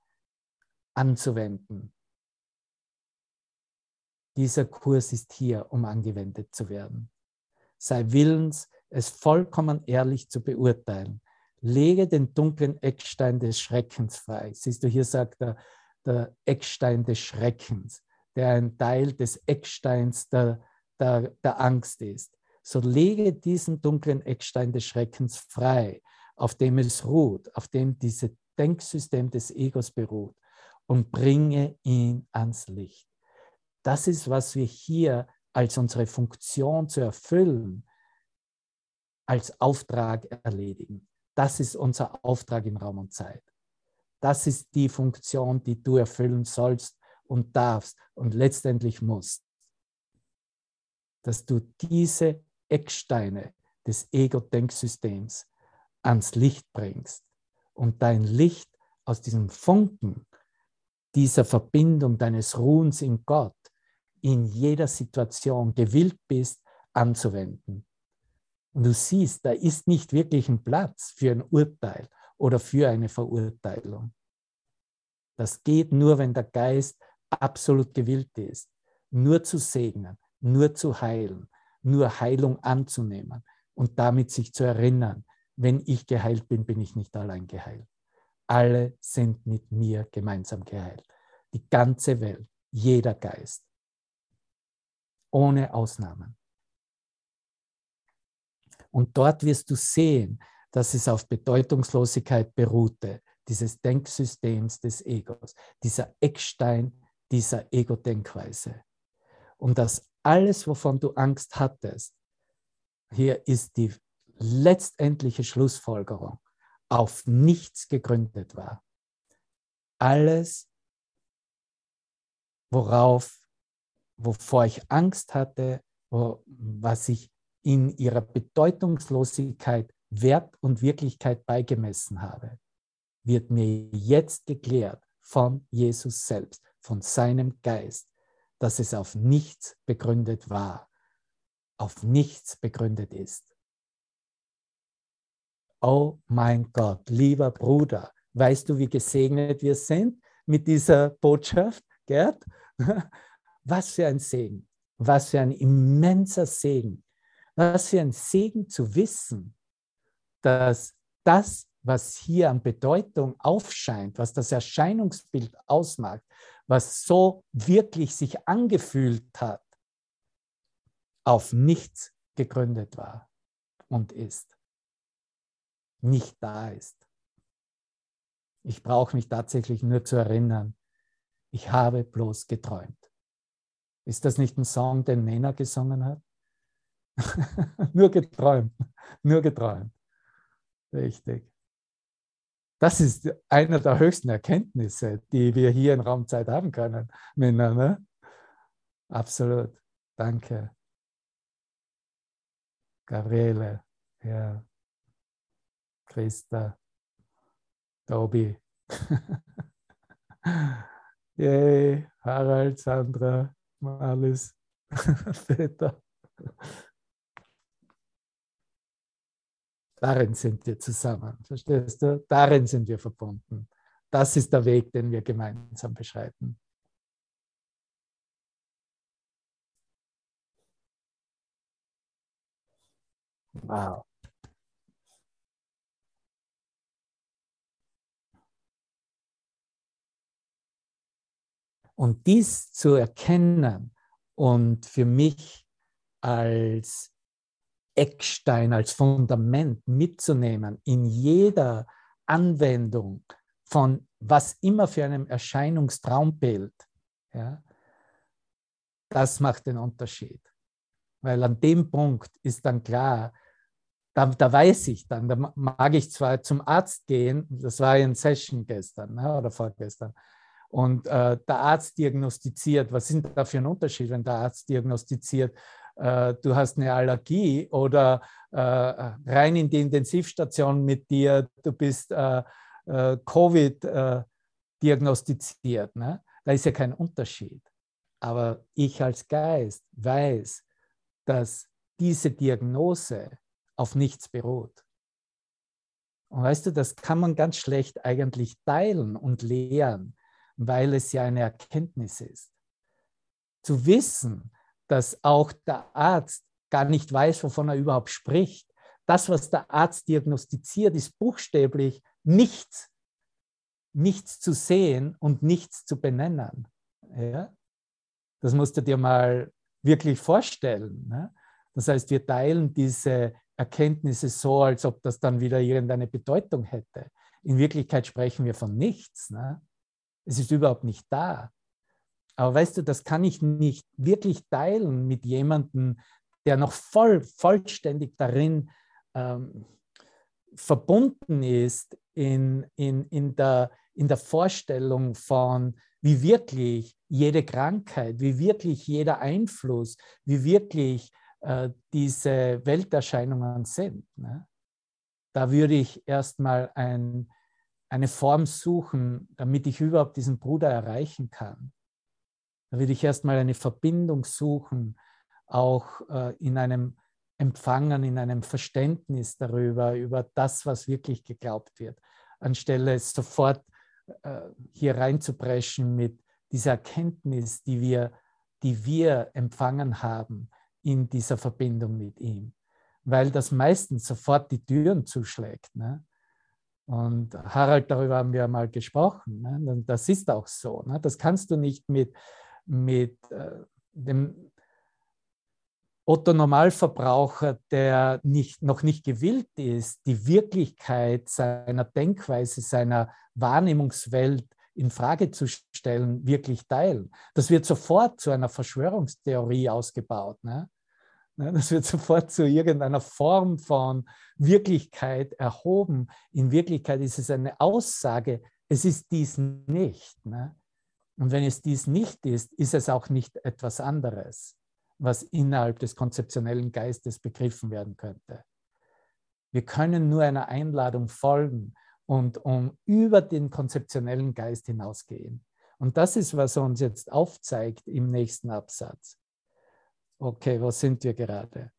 anzuwenden. Dieser Kurs ist hier, um angewendet zu werden. Sei willens, es vollkommen ehrlich zu beurteilen. Lege den dunklen Eckstein des Schreckens frei. Siehst du, hier sagt er, der Eckstein des Schreckens, der ein Teil des Ecksteins der, der, der Angst ist. So lege diesen dunklen Eckstein des Schreckens frei, auf dem es ruht, auf dem diese Denksystem des Egos beruht und bringe ihn ans Licht. Das ist, was wir hier als unsere Funktion zu erfüllen, als Auftrag erledigen. Das ist unser Auftrag in Raum und Zeit. Das ist die Funktion, die du erfüllen sollst und darfst und letztendlich musst. Dass du diese Ecksteine des Ego-Denksystems ans Licht bringst und dein Licht aus diesem Funken dieser Verbindung deines Ruhens in Gott in jeder Situation gewillt bist anzuwenden. Und du siehst, da ist nicht wirklich ein Platz für ein Urteil oder für eine Verurteilung. Das geht nur, wenn der Geist absolut gewillt ist, nur zu segnen, nur zu heilen, nur Heilung anzunehmen und damit sich zu erinnern, wenn ich geheilt bin, bin ich nicht allein geheilt. Alle sind mit mir gemeinsam geheilt. Die ganze Welt, jeder Geist. Ohne Ausnahmen. Und dort wirst du sehen, dass es auf Bedeutungslosigkeit beruhte, dieses Denksystems des Egos, dieser Eckstein dieser Ego-Denkweise. Und dass alles, wovon du Angst hattest, hier ist die letztendliche Schlussfolgerung auf nichts gegründet war. Alles, worauf, wovor ich Angst hatte, wo, was ich in ihrer Bedeutungslosigkeit Wert und Wirklichkeit beigemessen habe, wird mir jetzt geklärt von Jesus selbst, von seinem Geist, dass es auf nichts begründet war, auf nichts begründet ist. Oh mein Gott, lieber Bruder, weißt du, wie gesegnet wir sind mit dieser Botschaft, Gerd? (laughs) Was für ein Segen, was für ein immenser Segen, was für ein Segen zu wissen, dass das was hier an Bedeutung aufscheint, was das Erscheinungsbild ausmacht, was so wirklich sich angefühlt hat, auf nichts gegründet war und ist, nicht da ist. Ich brauche mich tatsächlich nur zu erinnern, ich habe bloß geträumt. Ist das nicht ein Song, den Nena gesungen hat? (laughs) nur geträumt, nur geträumt. Richtig. Das ist eine der höchsten Erkenntnisse, die wir hier in Raumzeit haben können, Männer. Ne? Absolut. Danke. Gabriele, ja. Christa, Tobi. (laughs) Yay, Harald, Sandra, Alice, (laughs) Peter. Darin sind wir zusammen, verstehst du? Darin sind wir verbunden. Das ist der Weg, den wir gemeinsam beschreiten. Wow. Und dies zu erkennen und für mich als Eckstein, als Fundament mitzunehmen in jeder Anwendung von was immer für einem Erscheinungstraumbild, ja, das macht den Unterschied. Weil an dem Punkt ist dann klar, da, da, weiß ich dann, da mag ich zwar zum Arzt gehen, das war in Session gestern ne, oder vorgestern, und äh, der Arzt diagnostiziert, was sind da für ein Unterschied, wenn der Arzt diagnostiziert, äh, du hast eine Allergie oder äh, rein in die Intensivstation mit dir, du bist äh, äh, Covid äh, diagnostiziert. Ne? Da ist ja kein Unterschied. Aber ich als Geist weiß, dass diese Diagnose auf nichts beruht. Und weißt du, das kann man ganz schlecht eigentlich teilen und lehren weil es ja eine Erkenntnis ist. Zu wissen, dass auch der Arzt gar nicht weiß, wovon er überhaupt spricht. Das, was der Arzt diagnostiziert, ist buchstäblich nichts, nichts zu sehen und nichts zu benennen. Ja? Das musst du dir mal wirklich vorstellen. Ne? Das heißt, wir teilen diese Erkenntnisse so, als ob das dann wieder irgendeine Bedeutung hätte. In Wirklichkeit sprechen wir von nichts. Ne? Es ist überhaupt nicht da. Aber weißt du, das kann ich nicht wirklich teilen mit jemandem, der noch voll, vollständig darin ähm, verbunden ist in, in, in, der, in der Vorstellung von, wie wirklich jede Krankheit, wie wirklich jeder Einfluss, wie wirklich äh, diese Welterscheinungen sind. Ne? Da würde ich erstmal ein, eine Form suchen, damit ich überhaupt diesen Bruder erreichen kann. Da würde ich erstmal eine Verbindung suchen, auch äh, in einem Empfangen, in einem Verständnis darüber, über das, was wirklich geglaubt wird, anstelle sofort äh, hier reinzupreschen mit dieser Erkenntnis, die wir, die wir empfangen haben in dieser Verbindung mit ihm. Weil das meistens sofort die Türen zuschlägt. Ne? Und Harald, darüber haben wir mal gesprochen. Ne? Das ist auch so. Ne? Das kannst du nicht mit, mit äh, dem Otto Normalverbraucher, der nicht, noch nicht gewillt ist, die Wirklichkeit seiner Denkweise, seiner Wahrnehmungswelt in Frage zu stellen, wirklich teilen. Das wird sofort zu einer Verschwörungstheorie ausgebaut. Ne? Ne, (laughs) das wird sofort zu irgendeiner Form von Wirklichkeit erhoben. In Wirklichkeit ist es eine Aussage, es ist dies nicht. Ne? Und wenn es dies nicht ist, ist es auch nicht etwas anderes, was innerhalb des konzeptionellen Geistes begriffen werden könnte. Wir können nur einer Einladung folgen und um über den konzeptionellen Geist hinausgehen. Und das ist, was er uns jetzt aufzeigt im nächsten Absatz. Okay, wo sind wir gerade?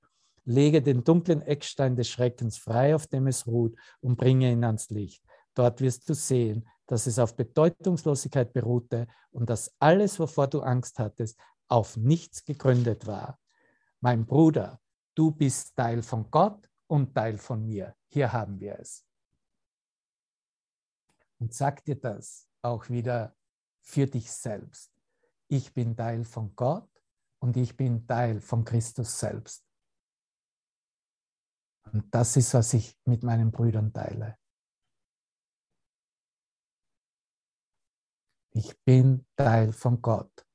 Lege den dunklen Eckstein des Schreckens frei, auf dem es ruht, und bringe ihn ans Licht. Dort wirst du sehen, dass es auf Bedeutungslosigkeit beruhte und dass alles, wovor du Angst hattest, auf nichts gegründet war. Mein Bruder, du bist Teil von Gott und Teil von mir. Hier haben wir es. Und sag dir das auch wieder für dich selbst. Ich bin Teil von Gott und ich bin Teil von Christus selbst. Und das ist, was ich mit meinen Brüdern teile. Ich bin Teil von Gott.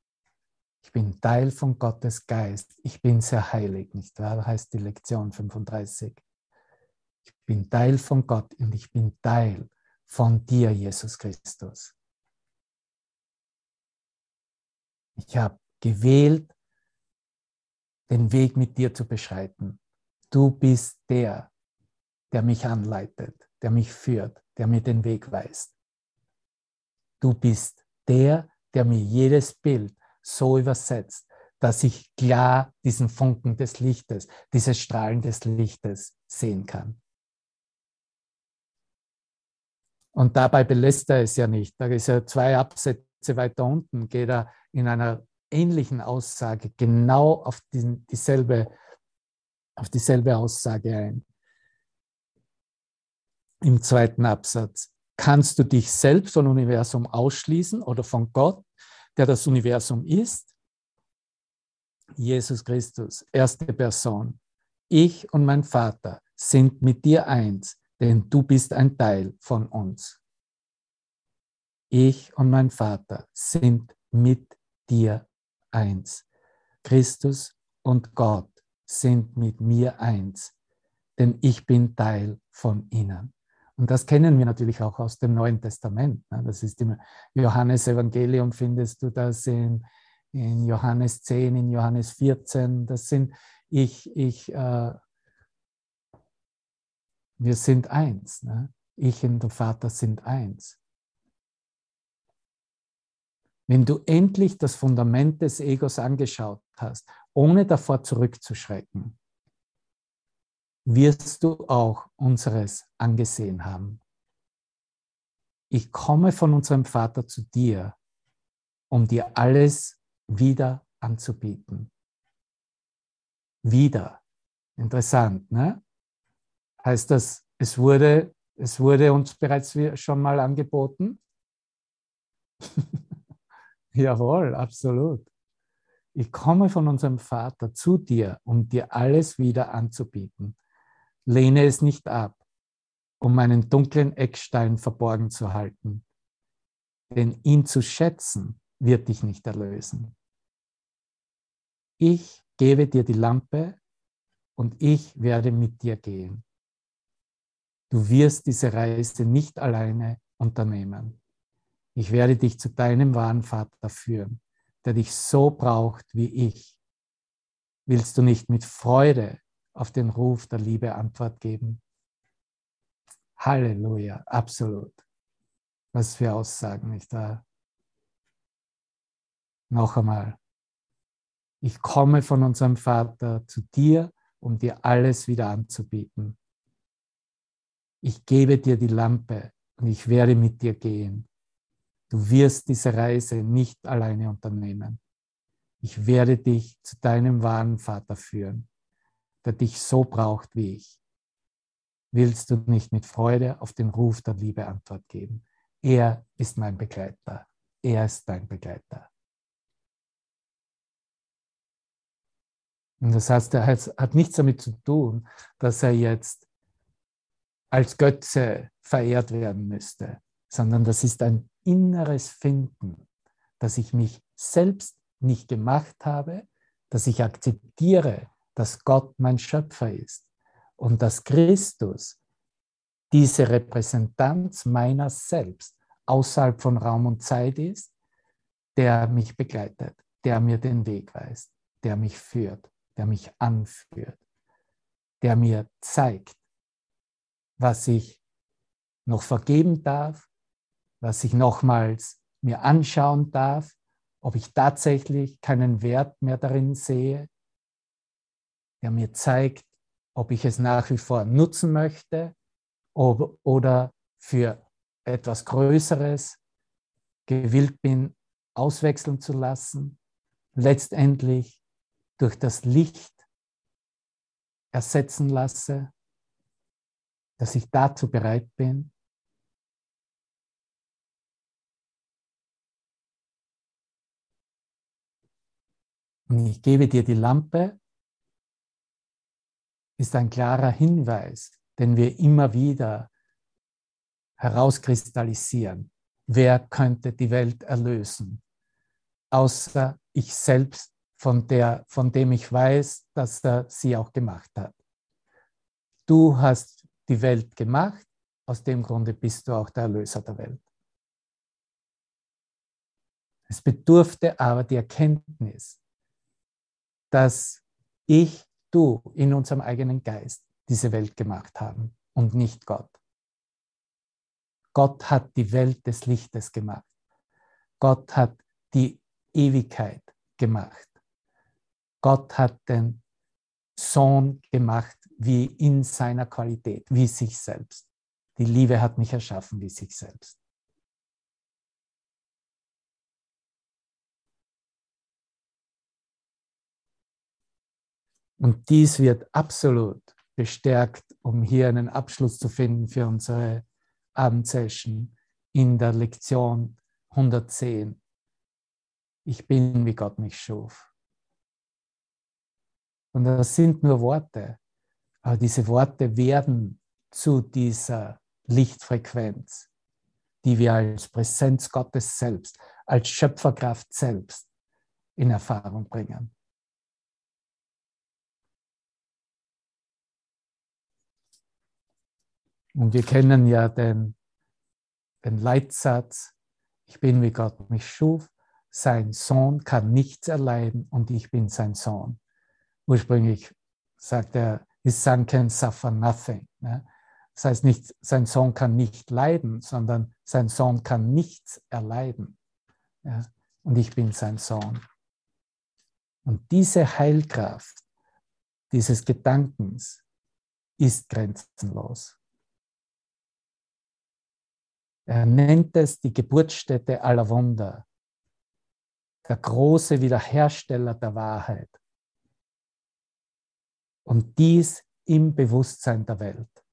Ich bin Teil von Gottes Geist. Ich bin sehr heilig, nicht wahr? Heißt die Lektion 35. Ich bin Teil von Gott und ich bin Teil von dir, Jesus Christus. Ich habe gewählt, den Weg mit dir zu beschreiten. Du bist der, der mich anleitet, der mich führt, der mir den Weg weist. Du bist der, der mir jedes Bild so übersetzt, dass ich klar diesen Funken des Lichtes, dieses Strahlen des Lichtes sehen kann. Und dabei belässt er es ja nicht. Da ist ja zwei Absätze weiter unten, geht er in einer ähnlichen Aussage genau auf dieselbe, auf dieselbe Aussage ein. Im zweiten Absatz. Kannst du dich selbst vom Universum ausschließen oder von Gott, der das Universum ist? Jesus Christus, erste Person. Ich und mein Vater sind mit dir eins denn du bist ein Teil von uns. Ich und mein Vater sind mit dir eins. Christus und Gott sind mit mir eins, denn ich bin Teil von ihnen. Und das kennen wir natürlich auch aus dem Neuen Testament. Ne? Das ist im Johannesevangelium, findest du das in, in Johannes 10, in Johannes 14. Das sind, ich, ich äh, wir sind eins. Ne? Ich und der Vater sind eins. Wenn du endlich das Fundament des Egos angeschaut hast, ohne davor zurückzuschrecken, wirst du auch unseres angesehen haben. Ich komme von unserem Vater zu dir, um dir alles wieder anzubieten. Wieder. Interessant, ne? Heißt das, es wurde, es wurde uns bereits schon mal angeboten? (laughs) Jawohl, absolut. Ich komme von unserem Vater zu dir, um dir alles wieder anzubieten. Lehne es nicht ab, um meinen dunklen Eckstein verborgen zu halten. Denn ihn zu schätzen wird dich nicht erlösen. Ich gebe dir die Lampe und ich werde mit dir gehen. Du wirst diese Reise nicht alleine unternehmen. Ich werde dich zu deinem wahren Vater führen, der dich so braucht wie ich. Willst du nicht mit Freude auf den Ruf der Liebe Antwort geben? Halleluja, absolut. Was für Aussagen, nicht wahr? Noch einmal. Ich komme von unserem Vater zu dir, um dir alles wieder anzubieten ich gebe dir die Lampe und ich werde mit dir gehen. Du wirst diese Reise nicht alleine unternehmen. Ich werde dich zu deinem wahren Vater führen, der dich so braucht wie ich. Willst du nicht mit Freude auf den Ruf der Liebe Antwort geben? Er ist mein Begleiter. Er ist dein Begleiter. Und das heißt, er hat nichts damit zu tun, dass er jetzt als Götze verehrt werden müsste, sondern das ist ein inneres Finden, dass ich mich selbst nicht gemacht habe, dass ich akzeptiere, dass Gott mein Schöpfer ist und dass Christus diese Repräsentanz meiner selbst außerhalb von Raum und Zeit ist, der mich begleitet, der mir den Weg weist, der mich führt, der mich anführt, der mir zeigt, was ich noch vergeben darf, was ich nochmals mir anschauen darf, ob ich tatsächlich keinen Wert mehr darin sehe, der mir zeigt, ob ich es nach wie vor nutzen möchte ob, oder für etwas Größeres gewillt bin, auswechseln zu lassen, letztendlich durch das Licht ersetzen lasse, dass ich dazu bereit bin. Und ich gebe dir die Lampe, ist ein klarer Hinweis, den wir immer wieder herauskristallisieren. Wer könnte die Welt erlösen, außer ich selbst, von, der, von dem ich weiß, dass er sie auch gemacht hat. Du hast die Welt gemacht, aus dem Grunde bist du auch der Erlöser der Welt. Es bedurfte aber die Erkenntnis, dass ich, du in unserem eigenen Geist diese Welt gemacht haben und nicht Gott. Gott hat die Welt des Lichtes gemacht. Gott hat die Ewigkeit gemacht. Gott hat den Sohn gemacht wie in seiner Qualität, wie sich selbst. Die Liebe hat mich erschaffen wie sich selbst. Und dies wird absolut bestärkt, um hier einen Abschluss zu finden für unsere Abendsession in der Lektion 110. Ich bin, wie Gott mich schuf. Und das sind nur Worte, aber diese Worte werden zu dieser Lichtfrequenz, die wir als Präsenz Gottes selbst, als Schöpferkraft selbst in Erfahrung bringen. Und wir kennen ja den, den Leitsatz, ich bin wie Gott mich schuf, sein Sohn kann nichts erleiden und ich bin sein Sohn. Ursprünglich sagt er, his son can suffer nothing. Ne? Das heißt nicht, sein Sohn kann nicht leiden, sondern sein Sohn kann nichts erleiden. Ja? Und ich bin sein Sohn. Und diese Heilkraft dieses Gedankens ist grenzenlos. Er nennt es die Geburtsstätte aller Wunder, der große Wiederhersteller der Wahrheit. Und dies im Bewusstsein der Welt.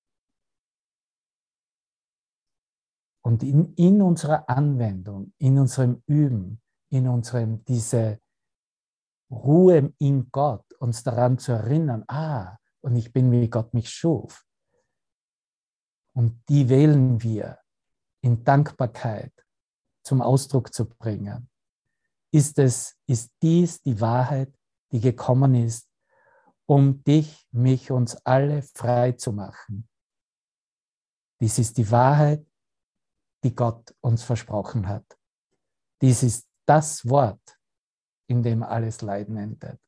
Und in, in unserer Anwendung, in unserem Üben, in unserem, diese Ruhe in Gott, uns daran zu erinnern, ah, und ich bin wie Gott mich schuf. Und die wählen wir in Dankbarkeit zum Ausdruck zu bringen, ist es, ist dies die Wahrheit, die gekommen ist, um dich, mich, uns alle frei zu machen. Dies ist die Wahrheit, die Gott uns versprochen hat. Dies ist das Wort, in dem alles Leiden endet.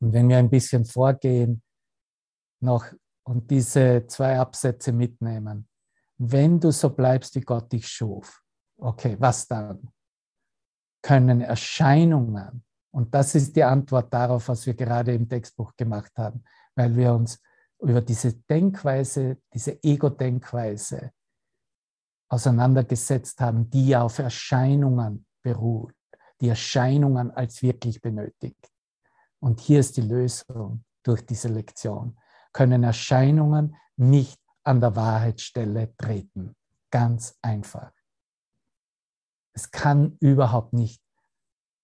Und wenn wir ein bisschen vorgehen, noch und diese zwei Absätze mitnehmen. Wenn du so bleibst, wie Gott dich schuf, okay, was dann? Können Erscheinungen, und das ist die Antwort darauf, was wir gerade im Textbuch gemacht haben, weil wir uns über diese Denkweise, diese Ego-Denkweise auseinandergesetzt haben, die auf Erscheinungen beruht, die Erscheinungen als wirklich benötigt. Und hier ist die Lösung durch diese Lektion können Erscheinungen nicht an der Wahrheitsstelle treten. Ganz einfach. Es kann überhaupt nicht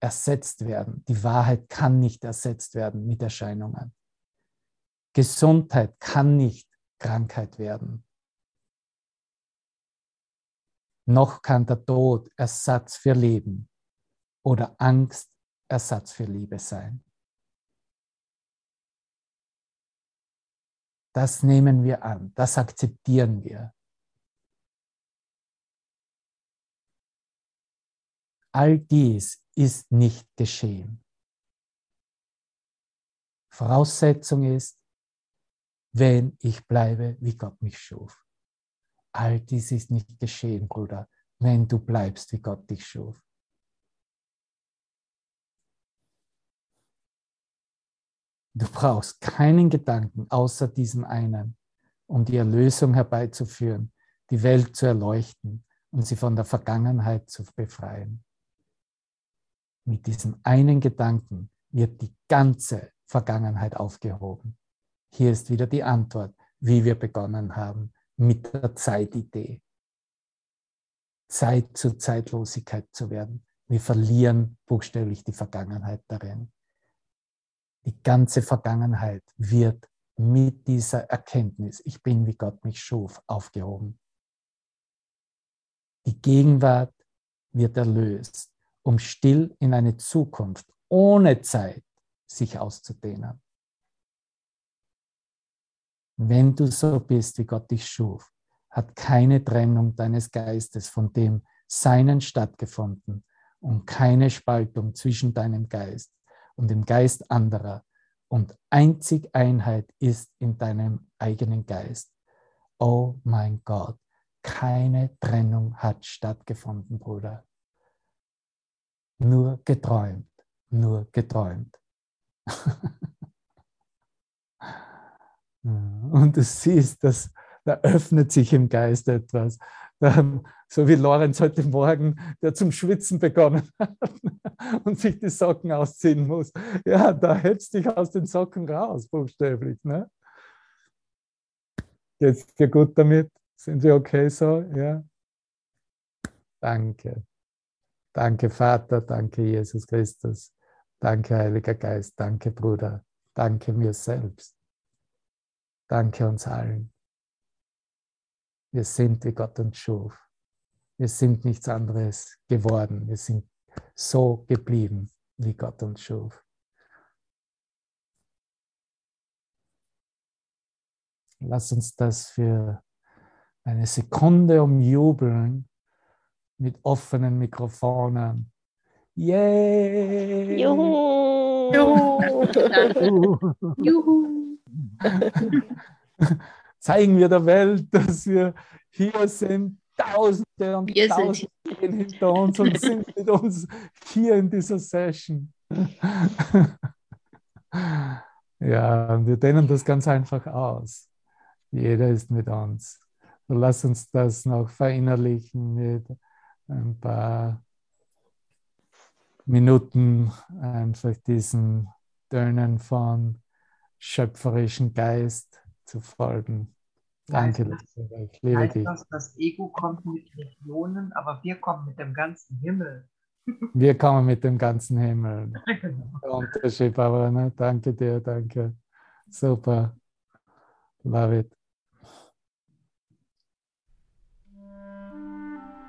ersetzt werden. Die Wahrheit kann nicht ersetzt werden mit Erscheinungen. Gesundheit kann nicht Krankheit werden. Noch kann der Tod Ersatz für Leben oder Angst Ersatz für Liebe sein. Das nehmen wir an, das akzeptieren wir. All dies ist nicht geschehen. Voraussetzung ist, wenn ich bleibe, wie Gott mich schuf. All dies ist nicht geschehen, Bruder, wenn du bleibst, wie Gott dich schuf. Du brauchst keinen Gedanken außer diesem einen, um die Erlösung herbeizuführen, die Welt zu erleuchten und sie von der Vergangenheit zu befreien. Mit diesem einen Gedanken wird die ganze Vergangenheit aufgehoben. Hier ist wieder die Antwort, wie wir begonnen haben mit der Zeitidee. Zeit zur Zeitlosigkeit zu werden, Wir verlieren buchstäblich die Vergangenheit darin. Die ganze Vergangenheit wird mit dieser Erkenntnis, ich bin wie Gott mich schuf, aufgehoben. Die Gegenwart wird erlöst, um still in eine Zukunft ohne Zeit sich auszudehnen. Wenn du so bist, wie Gott dich schuf, hat keine Trennung deines Geistes von dem Seinen stattgefunden und keine Spaltung zwischen deinem Geist und dem Geist anderer. Und einzig Einheit ist in deinem eigenen Geist. Oh mein Gott, keine Trennung hat stattgefunden, Bruder. Nur geträumt, nur geträumt. (laughs) Und du siehst, dass da öffnet sich im Geist etwas. Da, so wie Lorenz heute Morgen, der zum Schwitzen begonnen hat (laughs) und sich die Socken ausziehen muss. Ja, da hältst dich aus den Socken raus, buchstäblich. Ne? Geht's dir gut damit? Sind wir okay so? Ja? Danke. Danke, Vater. Danke, Jesus Christus. Danke, Heiliger Geist. Danke, Bruder. Danke mir selbst. Danke uns allen. Wir sind, wie Gott uns schuf. Wir sind nichts anderes geworden. Wir sind so geblieben, wie Gott uns schuf. Lass uns das für eine Sekunde umjubeln mit offenen Mikrofonen. Yay! Juhu! Juhu! (laughs) Juhu! Zeigen wir der Welt, dass wir hier sind. Tausende und wir Tausende gehen hinter uns und sind mit uns hier in dieser Session. (laughs) ja, wir dehnen das ganz einfach aus. Jeder ist mit uns. Und lass uns das noch verinnerlichen mit ein paar Minuten einfach diesen Tönen von schöpferischen Geist zu folgen. Danke, das, ich liebe dich. Das, das Ego kommt mit Regionen, aber wir kommen mit dem ganzen Himmel. (laughs) Wir kommen mit dem ganzen Himmel. genau. Der Unterschied, aber ne? danke dir, danke. Super. Love it.